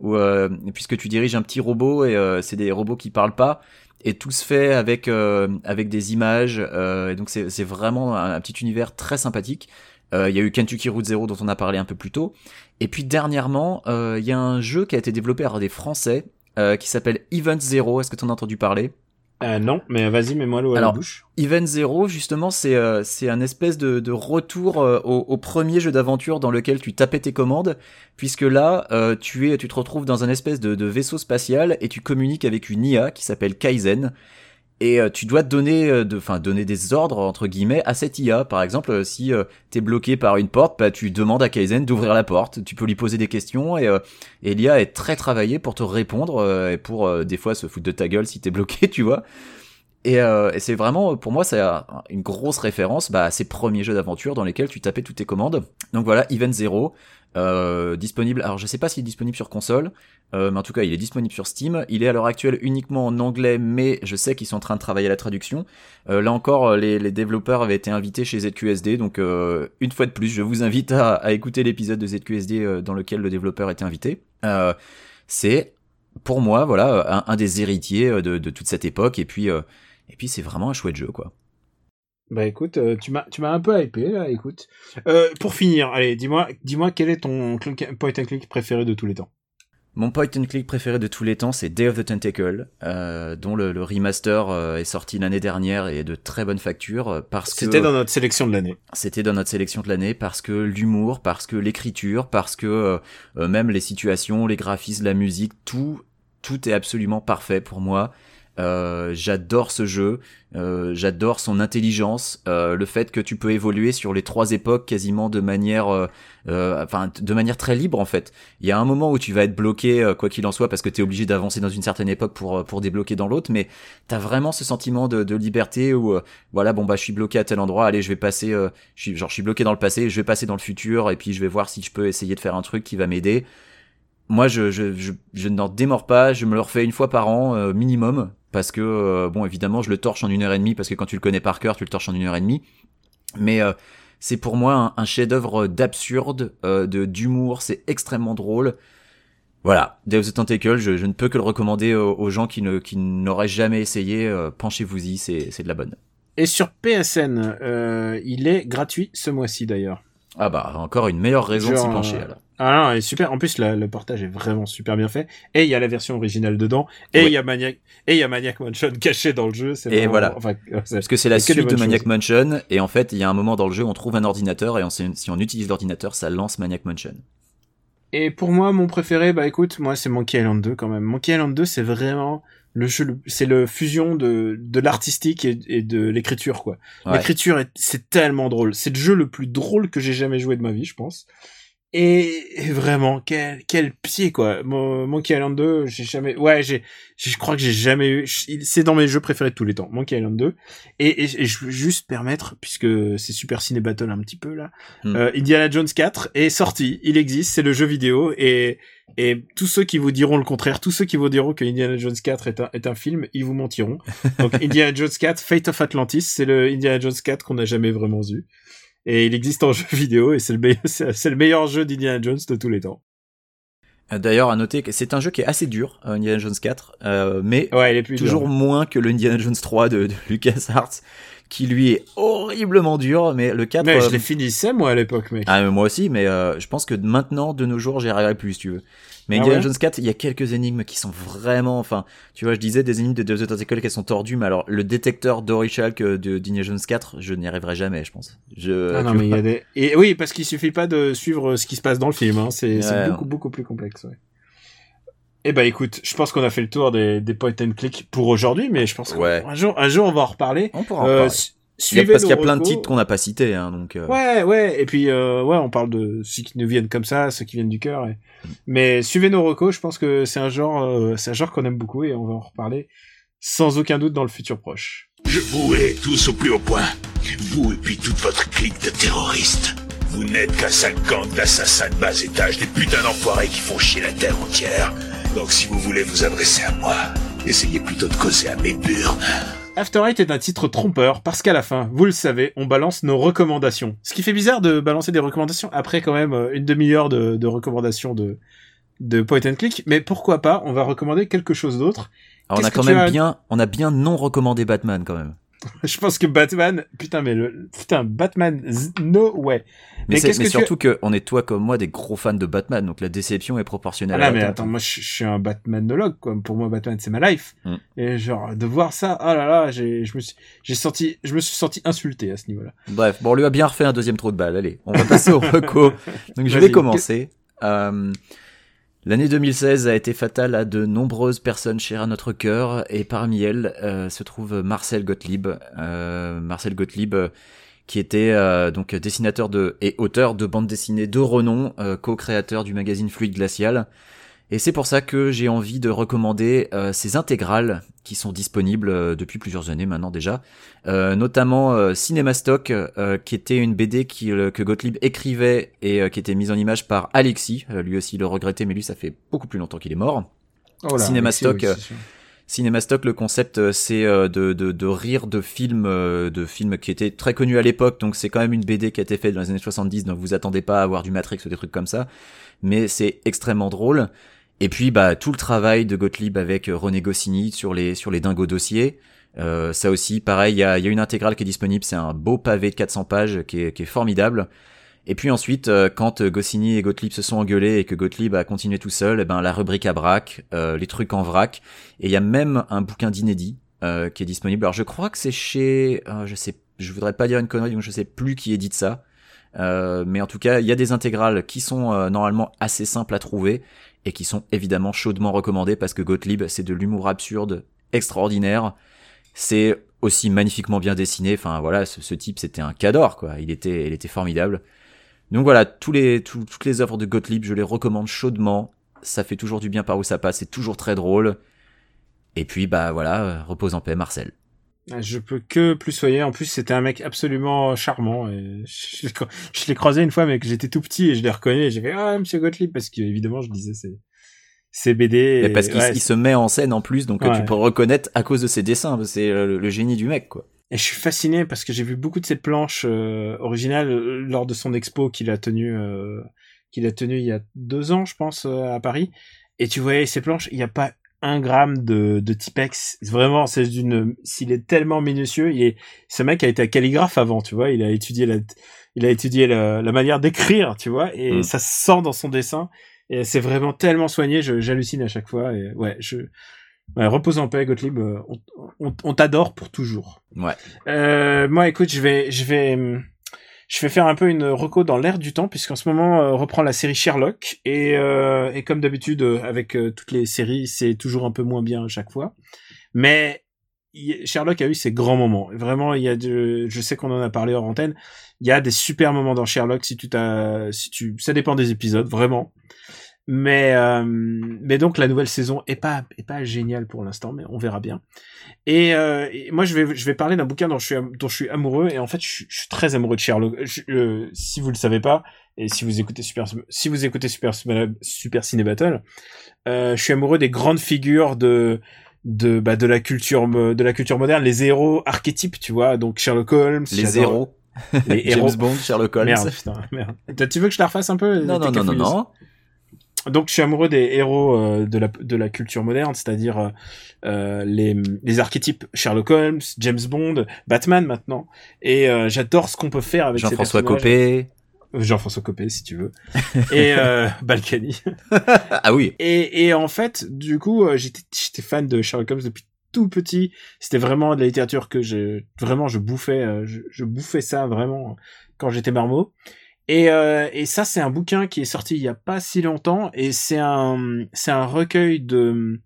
où euh, puisque tu diriges un petit robot et euh, c'est des robots qui parlent pas. Et tout se fait avec euh, avec des images, euh, et donc c'est vraiment un, petit univers très sympathique. Euh, Il y a eu Kentucky Route Zero dont on a parlé un peu plus tôt. Et puis dernièrement, euh, il y a un jeu qui a été développé par des Français euh, qui s'appelle Event Zero. Est-ce que tu en as entendu parler? Euh, non, mais vas-y, mets-moi l'eau à la bouche. Event Zero, justement, c'est euh, c'est un espèce de, de retour euh, au, au premier jeu d'aventure dans lequel tu tapais tes commandes, puisque là, euh, tu es, tu te retrouves dans un espèce de, de vaisseau spatial et tu communiques avec une IA qui s'appelle Kaizen. Et euh, tu dois donner, euh, de, donner des ordres entre guillemets à cette IA. Par exemple, euh, si t'es bloqué par une porte, bah, tu demandes à Kaizen d'ouvrir la porte. Tu peux lui poser des questions et, euh, et l'IA est très travaillée pour te répondre et pour des fois se foutre de ta gueule si t'es bloqué, tu vois. Et, euh, et c'est vraiment, pour moi, c'est euh, une grosse référence bah, à ces premiers jeux d'aventure dans lesquels tu tapais toutes tes commandes. Donc voilà, Event Zero, euh, disponible. Alors je sais pas s'il est disponible sur console, euh, mais en tout cas il est disponible sur Steam. Il est à l'heure actuelle uniquement en anglais, mais je sais qu'ils sont en train de travailler à la traduction. Euh, là encore, les, les développeurs avaient été invités chez ZQSD, donc euh, une fois de plus, je vous invite à, à écouter l'épisode de ZQSD euh, dans lequel le développeur était invité. Euh, c'est pour moi, voilà, un, des héritiers euh, de, de toute cette époque, et puis euh, et puis c'est vraiment un chouette jeu, quoi. Bah écoute, euh, tu m'as tu m'as un peu hypé là, écoute. Euh, pour finir, allez, dis-moi dis-moi quel est ton point and click préféré de tous les temps? Mon point and click préféré de tous les temps, c'est Day of the Tentacle, euh, dont le, le remaster est sorti l'année dernière et est de très bonne facture parce que C'était dans notre sélection de l'année. c'était dans notre sélection de l'année parce que l'humour, parce que l'écriture, parce que euh, même les situations, les graphismes, la musique, tout tout est absolument parfait pour moi. Euh, j'adore ce jeu, euh, j'adore son intelligence, euh, le fait que tu peux évoluer sur les trois époques quasiment de manière, euh, euh, enfin de manière très libre en fait. Il y a un moment où tu vas être bloqué quoi qu'il en soit parce que tu es obligé d'avancer dans une certaine époque pour pour débloquer dans l'autre, mais t'as vraiment ce sentiment de, de liberté où voilà bon bah je suis bloqué à tel endroit, allez je vais passer, je suis genre je suis bloqué dans le passé, je vais passer dans le futur et puis je vais voir si je peux essayer de faire un truc qui va m'aider. Moi je, je, je, je n'en démords pas, je me le refais une fois par an euh, minimum, parce que euh, bon évidemment je le torche en une heure et demie, parce que quand tu le connais par cœur, tu le torches en une heure et demie. Mais euh, c'est pour moi un, chef-d'œuvre d'absurde, de d'humour, c'est extrêmement drôle. Voilà, Deus the Tentacle, je, je, ne peux que le recommander aux, gens qui n'auraient jamais essayé. Penchez-vous-y, c'est de la bonne. Et sur PSN, il est gratuit ce mois-ci d'ailleurs. Ah bah encore une meilleure raison Genre, de s'y pencher. Alors. Ah non, est super. En plus, la, le portage est vraiment super bien fait. Et il y a la version originale dedans. Et il oui. y a Maniac, et il y a Maniac Mansion caché dans le jeu. Et vraiment... voilà. Enfin, Parce que c'est la suite de Maniac Mansion. Et en fait, il y a un moment dans le jeu, on trouve un ordinateur et on, si on utilise l'ordinateur, ça lance Maniac Mansion. Et pour moi, mon préféré, bah écoute, moi c'est Monkey Island 2 quand même. Monkey Island 2, c'est vraiment le jeu, c'est le fusion de, de l'artistique et, et, de l'écriture quoi. Ouais. L'écriture, c'est tellement drôle. C'est le jeu le plus drôle que j'ai jamais joué de ma vie, je pense. Et, et, vraiment, quel, quel pied, quoi. Monkey Island 2, j'ai jamais, ouais, j'ai, je crois que j'ai jamais eu, c'est dans mes jeux préférés de tous les temps, Monkey Island 2. Et, et, et je veux juste permettre, puisque c'est Super Ciné Battle un petit peu, là, mm. euh, Indiana Jones 4 est sorti, il existe, c'est le jeu vidéo, et, et tous ceux qui vous diront le contraire, tous ceux qui vous diront que Indiana Jones 4 est un, est un film, ils vous mentiront. Donc, Indiana Jones 4, Fate of Atlantis, c'est le Indiana Jones 4 qu'on n'a jamais vraiment vu et il existe en jeu vidéo et c'est le, meilleur, c'est le meilleur jeu d'Indiana Jones de tous les temps. D'ailleurs, à noter que c'est un jeu qui est assez dur, euh, Indiana Jones 4, euh, mais ouais, toujours dur. moins que le Indiana Jones 3 de, de LucasArts, qui lui est horriblement dur, mais le 4... Mais euh, je l'ai finissé, moi, à l'époque, mec. Ah, moi aussi, mais euh, je pense que maintenant, de nos jours, j'y arriverai plus, si tu veux. Mais Indiana ah ouais Jones 4, il y a quelques énigmes qui sont vraiment, enfin, tu vois, je disais des énigmes de Deus Tentacle qui sont tordues, mais alors le détecteur d'Orichalk de d'Indiana Jones 4, je n'y arriverai jamais, je pense. Je, ah non, mais il y a des, et oui, parce qu'il suffit pas de suivre ce qui se passe dans le film, hein. c'est ouais, beaucoup beaucoup plus complexe. Ouais. Eh ben écoute, je pense qu'on a fait le tour des, des point and click pour aujourd'hui, mais je pense qu'un ouais. jour, un jour on va en reparler. On pourra en euh, parler. Suivez parce qu'il y a plein de titres qu'on n'a pas cités, hein, donc. Euh... Ouais, ouais, et puis euh, ouais, on parle de ceux qui nous viennent comme ça, ceux qui viennent du cœur. Et... Mais suivez nos recos, je pense que c'est un genre, euh, c'est un genre qu'on aime beaucoup et on va en reparler sans aucun doute dans le futur proche. Je vous hais tous au plus haut point, vous et puis toute votre clique de terroristes. Vous n'êtes qu'un sale gang d'assassins de bas étage, des putains d'enfoirés qui font chier la terre entière. Donc si vous voulez vous adresser à moi, essayez plutôt de causer à mes burnes. After Eight est un titre trompeur parce qu'à la fin, vous le savez, on balance nos recommandations. Ce qui fait bizarre de balancer des recommandations après quand même une demi-heure de, de, recommandations de, de point and click. Mais pourquoi pas On va recommander quelque chose d'autre. On a quand même as... bien, on a bien non recommandé Batman quand même. je pense que Batman, putain, mais le, putain, Batman, no way. Mais, mais, mais que surtout tu... que on est toi comme moi des gros fans de Batman, donc la déception est proportionnelle. Ah là, mais attends, moi je, je, suis un Batmanologue, quoi. Pour moi, Batman c'est ma life. Mm. Et genre de voir ça, oh là là, j'ai, je me suis, j'ai senti, je me suis senti insulté à ce niveau-là. Bref, bon, on lui a bien refait un deuxième trou de balle. Allez, on va passer au reco. Donc je vais commencer. Euh, L'année 2016 a été fatale à de nombreuses personnes chères à notre cœur et parmi elles euh, se trouve Marcel Gottlieb. Euh, Marcel Gottlieb euh, qui était donc dessinateur de et auteur de bandes dessinées de renom, co-créateur du magazine Fluide Glacial. Et c'est pour ça que j'ai envie de recommander euh, ces intégrales qui sont disponibles euh, depuis plusieurs années maintenant déjà, euh, notamment euh, Cinémastock, qui était une BD qui, que Gottlieb écrivait et qui était mise en image par Alexis, lui aussi le regrettait, mais lui ça fait beaucoup plus longtemps qu'il est mort. Oh là, Cinémastock. Alexis, oui, Cinémastock, le concept, c'est de, de, de, rire de films, de films qui étaient très connus à l'époque, donc c'est quand même une BD qui a été faite dans les années 70, donc vous attendez pas à avoir du Matrix ou des trucs comme ça, mais c'est extrêmement drôle. Et puis bah tout le travail de Gottlieb avec euh, René Goscinny sur les sur les dingos dossiers. Euh, ça aussi, pareil, il y a, y a, une intégrale qui est disponible, c'est un beau pavé de 400 pages qui est, qui est formidable. Et puis ensuite, euh, quand Goscinny et Gottlieb se sont engueulés et que Gottlieb a continué tout seul, eh ben la rubrique à braque, euh, les trucs en vrac, et il y a même un bouquin d'inédit euh, qui est disponible. Alors je crois que c'est chez, je sais, je voudrais pas dire une connerie, donc je sais plus qui édite ça. mais en tout cas, il y a des intégrales qui sont normalement assez simples à trouver et qui sont évidemment chaudement recommandés parce que Gottlieb, c'est de l'humour absurde extraordinaire. C'est aussi magnifiquement bien dessiné. Enfin voilà, ce, type c'était un cador quoi. Il était, il était formidable. Donc voilà, tous les, toutes les œuvres de Gottlieb, je les recommande chaudement. Ça fait toujours du bien par où ça passe, c'est toujours très drôle. Et puis bah voilà, euh, repose en paix Marcel. Je peux que plus soyer. En plus, c'était un mec absolument charmant. Et je l'ai cro- je l'ai croisé une fois, mais que j'étais tout petit et je l'ai reconnu. Et j'ai fait ah Monsieur Gottlieb parce que évidemment je disais c'est c'est BD. Mais et- parce qu'il ouais, se met en scène en plus, donc euh, Ouais. tu peux reconnaître à cause de ses dessins. C'est euh, le, le génie du mec quoi. Et je suis fasciné parce que j'ai vu beaucoup de ses planches euh, originales lors de son expo qu'il a tenu euh, qu'il a tenu il y a deux ans, je pense, à Paris. Et tu voyais ces planches, il n'y a pas un gramme de, de typex. Vraiment, c'est d'une, s'il est tellement minutieux, il est, ce mec a été calligraphe avant, tu vois, il a étudié la, il a étudié la, la manière d'écrire, tu vois, et Mm. ça se sent dans son dessin. Et c'est vraiment tellement soigné, j'hallucine à chaque fois. Et ouais, je, ouais, repose en paix, Gottlieb. euh, On, on, on t'adore pour toujours. Ouais. Euh, moi, écoute, je vais, je vais, hum, je vais faire un peu une reco dans l'air du temps, puisqu'en ce moment euh, reprend la série Sherlock, et, euh, et comme d'habitude euh, avec euh, toutes les séries, c'est toujours un peu moins bien à chaque fois, mais Sherlock a eu ses grands moments. Vraiment, il y a, de, je sais qu'on en a parlé hors antenne, il y a des super moments dans Sherlock si tu t'as, si tu, ça dépend des épisodes, vraiment. Mais euh, mais donc la nouvelle saison est pas est pas géniale pour l'instant, mais on verra bien. Et, euh, et moi je vais je vais parler d'un bouquin dont je suis dont je suis amoureux et en fait je, suis- je suis très amoureux de Sherlock. Je- euh, si vous le savez pas et si vous écoutez Super si vous écoutez Super Super Ciné Battle, euh, je suis amoureux des grandes figures de de bah, de la culture de la culture moderne, les héros archétypes, tu vois. Donc Sherlock Holmes, Les héros, les héros. James Bond, Sherlock Holmes. Merde, putain, merde. Tu veux que je la refasse un peu Non, non, non, non, non. Donc je suis amoureux des héros euh, de la de la culture moderne, c'est-à-dire euh, euh, les les archétypes Sherlock Holmes, James Bond, Batman maintenant, et j'adore ce qu'on peut faire avec ces Jean-François. Copé. Jean-François Copé si tu veux, et euh, Balkany. Ah oui. Et et en fait, du coup, j'étais j'étais fan de Sherlock Holmes depuis tout petit. C'était vraiment de la littérature que je vraiment je bouffais, je, je bouffais ça vraiment quand j'étais marmot. Et, euh, et ça, c'est un bouquin qui est sorti il y a pas si longtemps, et c'est un, c'est un recueil de,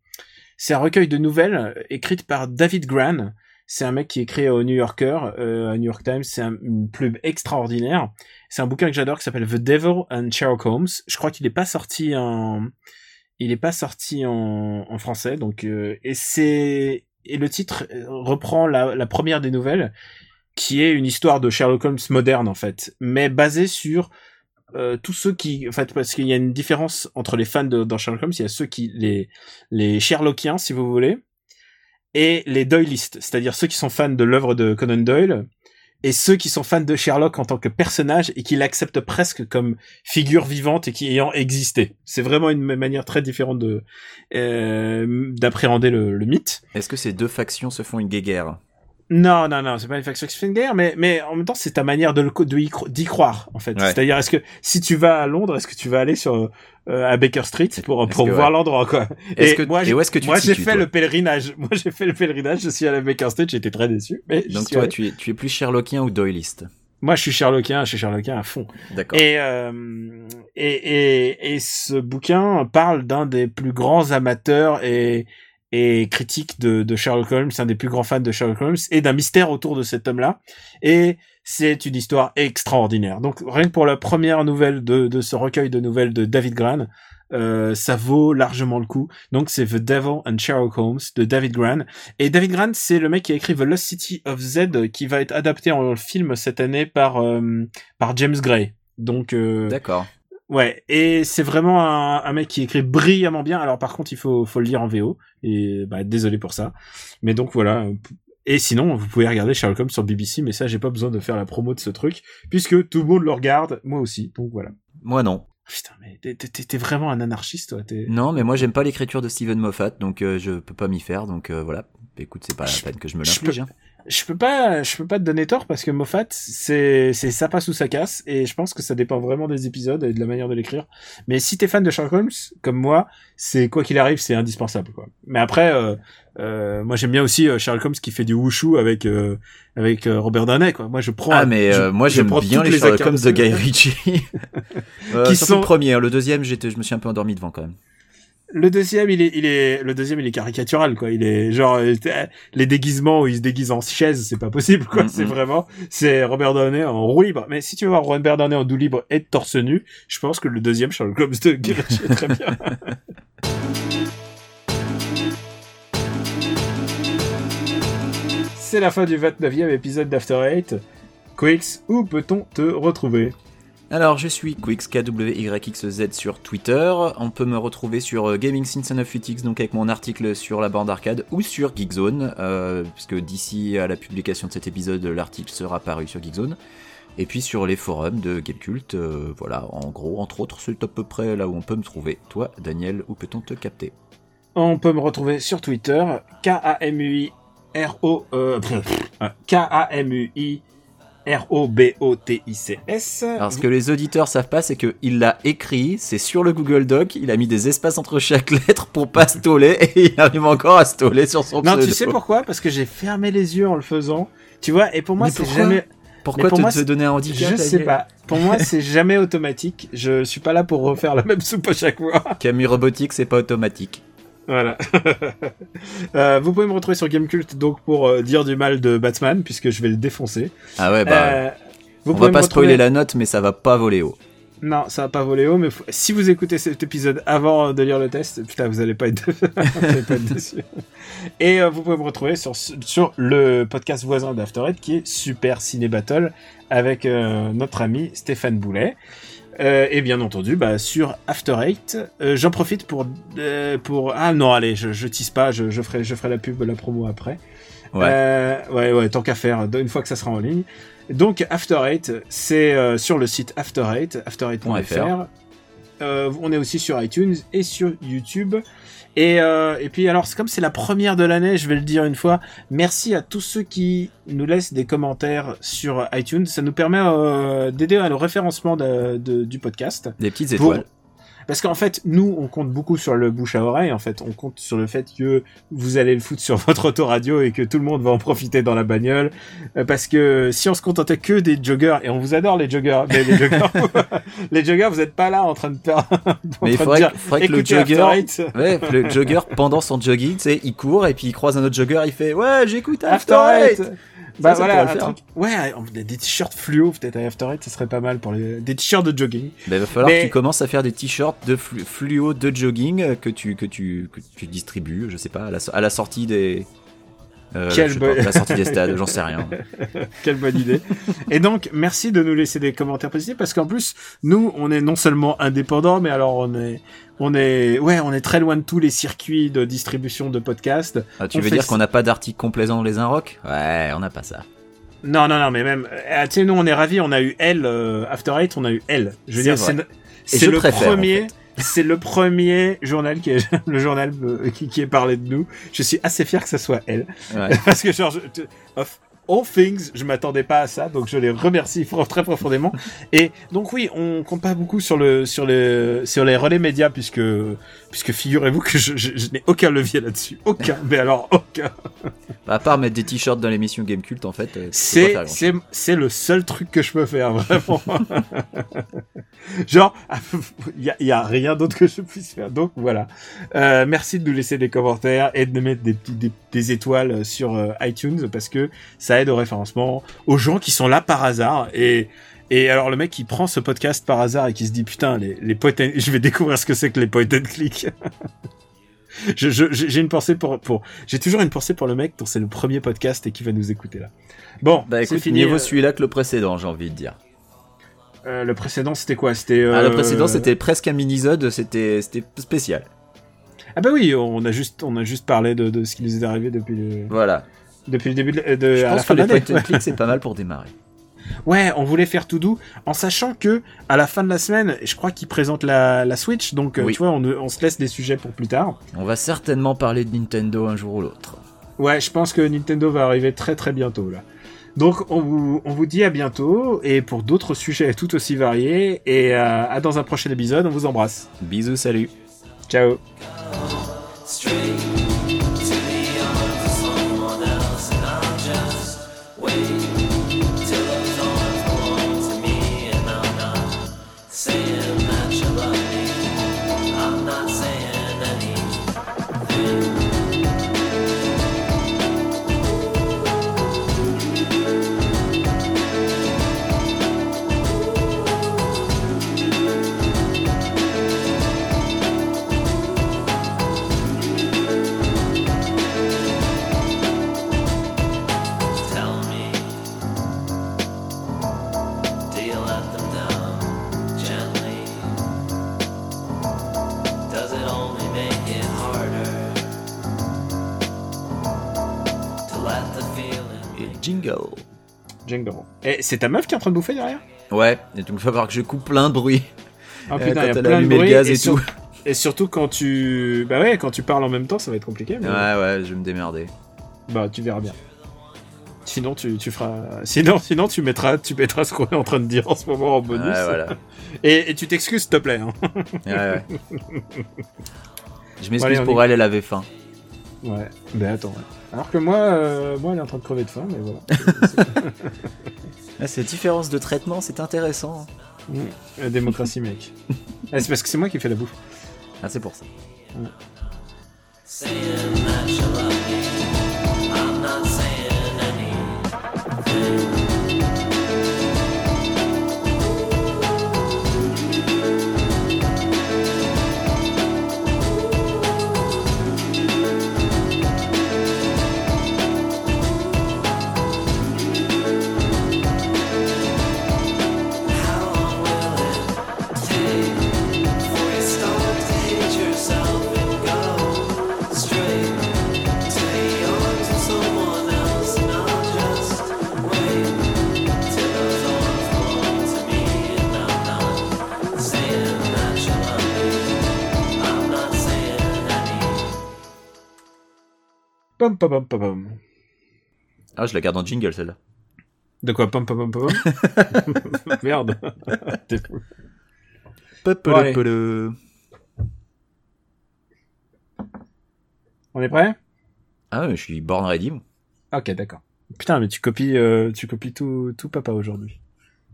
c'est un recueil de nouvelles euh, écrites par David Gran. C'est un mec qui écrit au New Yorker, euh, à New York Times. C'est un- une plume extraordinaire. C'est un bouquin que j'adore qui s'appelle The Devil and Sherlock Holmes. Je crois qu'il est pas sorti en, il est pas sorti en, français, donc euh, et c'est et le titre euh, reprend la première des nouvelles qui est une histoire de Sherlock Holmes moderne en fait, mais basée sur euh, tous ceux qui, en fait, parce qu'il y a une différence entre les fans de dans Sherlock Holmes, il y a ceux qui les les Sherlockiens si vous voulez, et les Doylistes, c'est-à-dire ceux qui sont fans de l'œuvre de Conan Doyle et ceux qui sont fans de Sherlock en tant que personnage et qui l'acceptent presque comme figure vivante et qui ayant existé. C'est vraiment une manière très différente de euh, d'appréhender le, le mythe. Est-ce que ces deux factions se font une guéguerre? Non, non, non, c'est pas une faction qui se fait une guerre, mais, mais en même temps, c'est ta manière de cro- d'y croire, en fait. Ouais. C'est-à-dire, est-ce que, si tu vas à Londres, est-ce que tu vas aller sur, euh, à Baker Street pour, pour voir ouais. l'endroit, quoi? Et que- moi, et j'ai- où est-ce que tu te Moi, j'ai fait toi? le pèlerinage. Moi, j'ai fait le pèlerinage, je suis allé à Baker Street, j'étais très déçu, mais Donc toi, allé. tu es, tu es plus Sherlockien ou Doyliste? Moi, je suis Sherlockien, je suis Sherlockien à fond. D'accord. Et, euh, et, et, et ce bouquin parle d'un des plus grands amateurs et, et critiques de, de Sherlock Holmes, un des plus grands fans de Sherlock Holmes, et d'un mystère autour de cet homme-là. Et c'est une histoire extraordinaire. Donc rien que pour la première nouvelle de, de ce recueil de nouvelles de David Gran, euh, ça vaut largement le coup. Donc c'est The Devil and Sherlock Holmes de David Gran. Et David Gran, c'est le mec qui a écrit The Lost City of Z, qui va être adapté en film cette année par euh, par James Gray. Donc euh, D'accord. Ouais, et c'est vraiment un, un mec qui écrit brillamment bien. Alors par contre, il faut faut le lire en VO et bah désolé pour ça. Mais donc voilà. Et sinon, vous pouvez regarder Sherlock Holmes sur BBC, mais ça, j'ai pas besoin de faire la promo de ce truc, puisque tout le monde le regarde, moi aussi. Donc voilà. Moi non. Putain, mais t'es- vraiment un anarchiste, toi. T'es... Non, mais moi j'aime pas l'écriture de Steven Moffat, donc euh, je peux pas m'y faire. Donc euh, voilà. Écoute, c'est pas la peine que je me l'inflige. hein. Je peux pas, je peux pas te donner tort parce que Moffat, c'est, c'est ça passe ou ça casse, et je pense que ça dépend vraiment des épisodes et de la manière de l'écrire. Mais si t'es fan de Sherlock Holmes, comme moi, c'est quoi qu'il arrive, c'est indispensable, quoi. Mais après, euh, euh, moi j'aime bien aussi euh, Sherlock Holmes qui fait du wushu avec avec avec Robert Downey, quoi. Moi je prends. Ah mais je- moi j'aime bien les Sherlock Holmes de Guy Ritchie. Qui sont- le premier, hein. le deuxième j'étais, je me suis un peu endormi devant quand même. Le deuxième, il est, il est, le deuxième, il est caricatural, quoi. Il est genre euh, les déguisements où il se déguise en chaise, c'est pas possible, quoi. Mm, C'est vraiment, c'est Robert Downey en roue libre. Mais si tu veux voir Robert Downey en roue libre et torse nu, je pense que le deuxième Sherlock Holmes de Guerrero est très bien. c'est la fin du 29e épisode d'After Eight. Quicks, où peut-on te retrouver? Alors, je suis Quix, KWYXZ sur Twitter. On peut me retrouver sur euh, Gaming of Utix, donc avec mon article sur la bande arcade, ou sur Geekzone, euh, puisque d'ici à la publication de cet épisode, l'article sera paru sur Geekzone. Et puis sur les forums de Gamecult, euh, voilà, en gros, entre autres, c'est à peu près là où on peut me trouver. Toi, Daniel, où peut-on te capter? On peut me retrouver sur Twitter, K-A-M-U-I-R-O... Euh, K-A-M-U-I... R-O-B-O-T-I-C-S. Alors, ce que les auditeurs savent pas, c'est qu'il l'a écrit, c'est sur le Google Doc, il a mis des espaces entre chaque lettre pour pas stoler, et il arrive encore à stoler sur son Non, pseudo. tu sais pourquoi? Parce que j'ai fermé les yeux en le faisant. Tu vois, et pour moi, c'est jamais... Pourquoi pour te, moi, te donner un handicap Je sais pas. Pour moi, c'est jamais automatique. Je suis pas là pour refaire la même soupe à chaque fois. Camille Robotique, c'est pas automatique. Voilà. Euh, vous pouvez me retrouver sur Gamecult donc pour euh, dire du mal de Batman puisque je vais le défoncer. Ah ouais, bah. Euh, vous on pouvez va pas retrouver- spoiler la note, mais ça va pas voler haut. Non, ça va pas voler haut, mais faut- si vous écoutez cet épisode avant de lire le test, putain, vous allez pas être, vous allez pas être déçus. Et euh, vous pouvez me retrouver sur, sur le podcast voisin d'After Eight qui est Super Ciné Battle avec euh, notre ami Stéphane Boulet. Euh, et bien entendu, bah, sur After Eight, euh, j'en profite pour, euh, pour... Ah non, allez, je, je tease pas, je, je, ferai, je ferai la pub, la promo après. Ouais. Ouais, ouais, tant qu'à faire, une fois que ça sera en ligne. Donc, After Eight, c'est sur le site After Eight, after8.fr. Euh, on est aussi sur iTunes et sur YouTube. Et, euh, et puis, alors, c'est comme c'est la première de l'année, je vais le dire une fois, merci à tous ceux qui nous laissent des commentaires sur iTunes. Ça nous permet euh, d'aider à le référencement de- de- du podcast. Des petites Pour- étoiles. Parce qu'en fait, nous, on compte beaucoup sur le bouche à oreille. En fait, on compte sur le fait que vous allez le foutre sur votre autoradio et que tout le monde va en profiter dans la bagnole. Euh, Parce que si on se contentait que des joggers, et on vous adore les joggers, mais les joggers, les joggers, vous êtes pas là en train de faire. en Mais il faudrait, dire, faudrait que le jogger. Ouais, le jogger, pendant son jogging, tu sais, il court et puis il croise un autre jogger, il fait Ouais, j'écoute After After Eight. Eight Bah ça voilà, pourrait le un faire. truc- ouais, des, des t-shirts fluo peut-être à After Eight, ça serait pas mal pour les des t-shirts de jogging. Bah, il va falloir Mais- que tu commences à faire des t-shirts de flu- fluo de jogging euh, que tu, que tu, que tu distribues, je sais pas, à la, so- à la sortie des. Euh, Quelle bonne- la sortie des stades, j'en sais rien. Quelle bonne idée. Et donc, merci de nous laisser des commentaires positifs parce qu'en plus, nous, on est non seulement indépendants, mais alors on est, on est, ouais, on est très loin de tous les circuits de distribution de podcasts. Ah, tu On veux fait dire qu'on n'a pas d'article complaisant dans les un rock? Ouais, on n'a pas ça. Non, non, non, mais même, euh, tu sais, nous, on est ravis, on a eu elle, euh, After Eight, on a eu elle. Je veux dire, c'est, le préfère, en premier, c'est le premier journal qui est, le journal euh, qui, qui est parlé de nous. Je suis assez fier que ça soit elle. Ouais. Parce que genre, je- all things, je m'attendais pas à ça, donc je les remercie très profondément. Et donc oui, on compte pas beaucoup sur le sur le sur les relais médias puisque puisque figurez-vous que je, je, je n'ai aucun levier là-dessus, aucun. Mais alors aucun. Bah, à part mettre des t-shirts dans l'émission Game Cult, en fait, euh, C'est c'est c'est le seul truc que je peux faire vraiment. Genre, il y a, y a rien d'autre que je puisse faire. Donc voilà. Euh, merci de nous laisser des commentaires et de mettre des, petits- des, des étoiles sur euh, iTunes parce que ça aide au référencement aux gens qui sont là par hasard et et alors le mec qui prend ce podcast par hasard et qui se dit putain les les point and- je vais découvrir ce que c'est que les point and click. Je- je- J'ai une pensée pour, pour j'ai toujours une pensée pour le mec dont c'est le premier podcast et qui va nous écouter là. Bon, Bah c'est écoute, fini. mieux vaut euh, celui-là que le précédent, j'ai envie de dire. euh, le précédent c'était quoi? C'était Ah, le euh, précédent, c'était presque un mini-zode, c'était c'était spécial. Ah bah oui, on a juste on a juste parlé de, de ce qui nous est arrivé depuis le Voilà. Depuis le début de, de- Je à la que fin de les point click, c'est pas mal pour démarrer. Ouais, on voulait faire tout doux, en sachant que à la fin de la semaine, je crois qu'ils présentent la, la Switch, donc euh, Oui. tu vois, on, on se laisse des sujets pour plus tard. On va certainement parler de Nintendo un jour ou l'autre. Ouais, je pense que Nintendo va arriver très très bientôt là. Donc on vous, on vous dit à bientôt et pour d'autres sujets tout aussi variés et euh, à dans un prochain épisode, on vous embrasse. Bisous, salut. Ciao. Et c'est ta meuf qui est en train de bouffer derrière? Ouais, et donc il va falloir que je coupe plein de bruit. Ah Euh, putain, il y a plein de allumait le bruit. gaz et tout. Et surtout quand tu... Bah ouais, quand tu parles en même temps, ça va être compliqué. Mais... Ouais, ouais, je vais me démerder. Bah, tu verras bien. Sinon, tu, tu feras. Sinon, sinon, tu mettras, tu mettras ce qu'on est en train de dire en ce moment en bonus. Ouais, voilà. Et, et tu t'excuses, s'il te plaît. Hein. Ouais, ouais. Je m'excuse pour elle, elle avait faim. Ouais. Mais attends. ouais. Alors que moi, euh, moi, elle est en train de crever de faim, mais voilà. Ah, cette différence de traitement, c'est intéressant. Mm. La démocratie, mec. Ah, c'est parce que c'est moi qui fais la bouffe. Ah, c'est pour ça. Saying Pom, pom, pom, pom, pom. Ah, je la garde en jingle, celle-là. De quoi Pom, pom, pom, pom Merde. T'es fou. Ouais. On est prêt? Ah, ouais, je suis born ready. moi. Ok, d'accord. Putain, mais tu copies, euh, tu copies tout, tout papa aujourd'hui.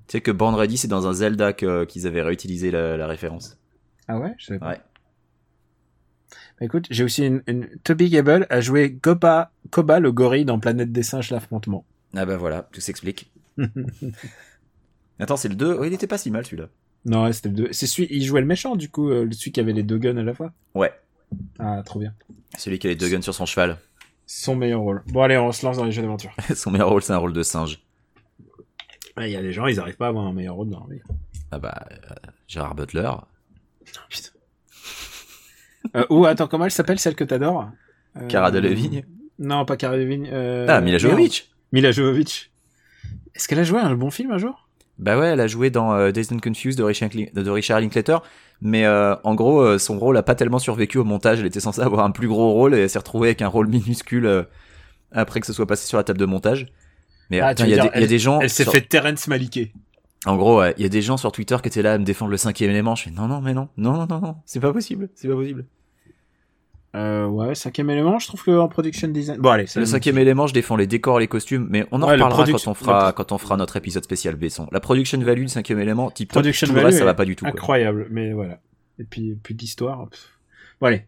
Tu sais que born ready, c'est dans un Zelda que- qu'ils avaient réutilisé la, la référence. Ah ouais? Je savais pas. Ouais. Bah, écoute, j'ai aussi une, une... Toby Gable a joué Goba, Koba le gorille dans Planète des singes l'affrontement. Ah bah voilà, tout s'explique. Attends, c'est le 2 Oh, il était pas si mal celui-là. Non, c'était le 2. C'est celui, il jouait le méchant, du coup, euh, celui qui avait les deux guns à la fois. Ouais, Ah, trop bien. celui qui a les deux guns sur son cheval. Son meilleur rôle. Bon, allez, on se lance dans les jeux d'aventure. son meilleur rôle, c'est un rôle de singe. Il y a des gens, ils arrivent pas à avoir un meilleur rôle dans la vie. Ah bah, euh, Gérard Butler. Putain. Euh, ou, attends, comment elle s'appelle, celle que t'adores? Euh... Cara Delevingne. Non, pas Cara Delevingne. Euh... Ah, Mila. Jovovich. Mila Jovovich. Est-ce qu'elle a joué un bon film un jour? Bah ouais, elle a joué dans euh, Dazed and Confused de Richard, Lin- de Richard Linklater, mais euh, en gros, euh, son rôle a pas tellement survécu au montage. Elle était censée avoir un plus gros rôle et elle s'est retrouvée avec un rôle minuscule euh, après que ce soit passé sur la table de montage. Mais Ah, il y, a des- il y a des gens. Elle s'est sur- fait Terrence Maliké. En gros, il y a des gens sur Twitter qui étaient là à me défendre le cinquième élément. Je fais non, non, mais non, non, non, non, non, c'est pas possible, c'est pas possible. Euh, ouais, cinquième élément, je trouve que en production design. Bon, allez, Le cinquième élément, je défends les décors, les costumes, mais on en Ouais, reparlera quand on fera quand on fera notre épisode spécial Besson. La production value du cinquième élément, type top, Production tout le value reste, ça va pas du tout. quoi. Incroyable, mais voilà. Et puis, l'histoire. pff. Bon, allez,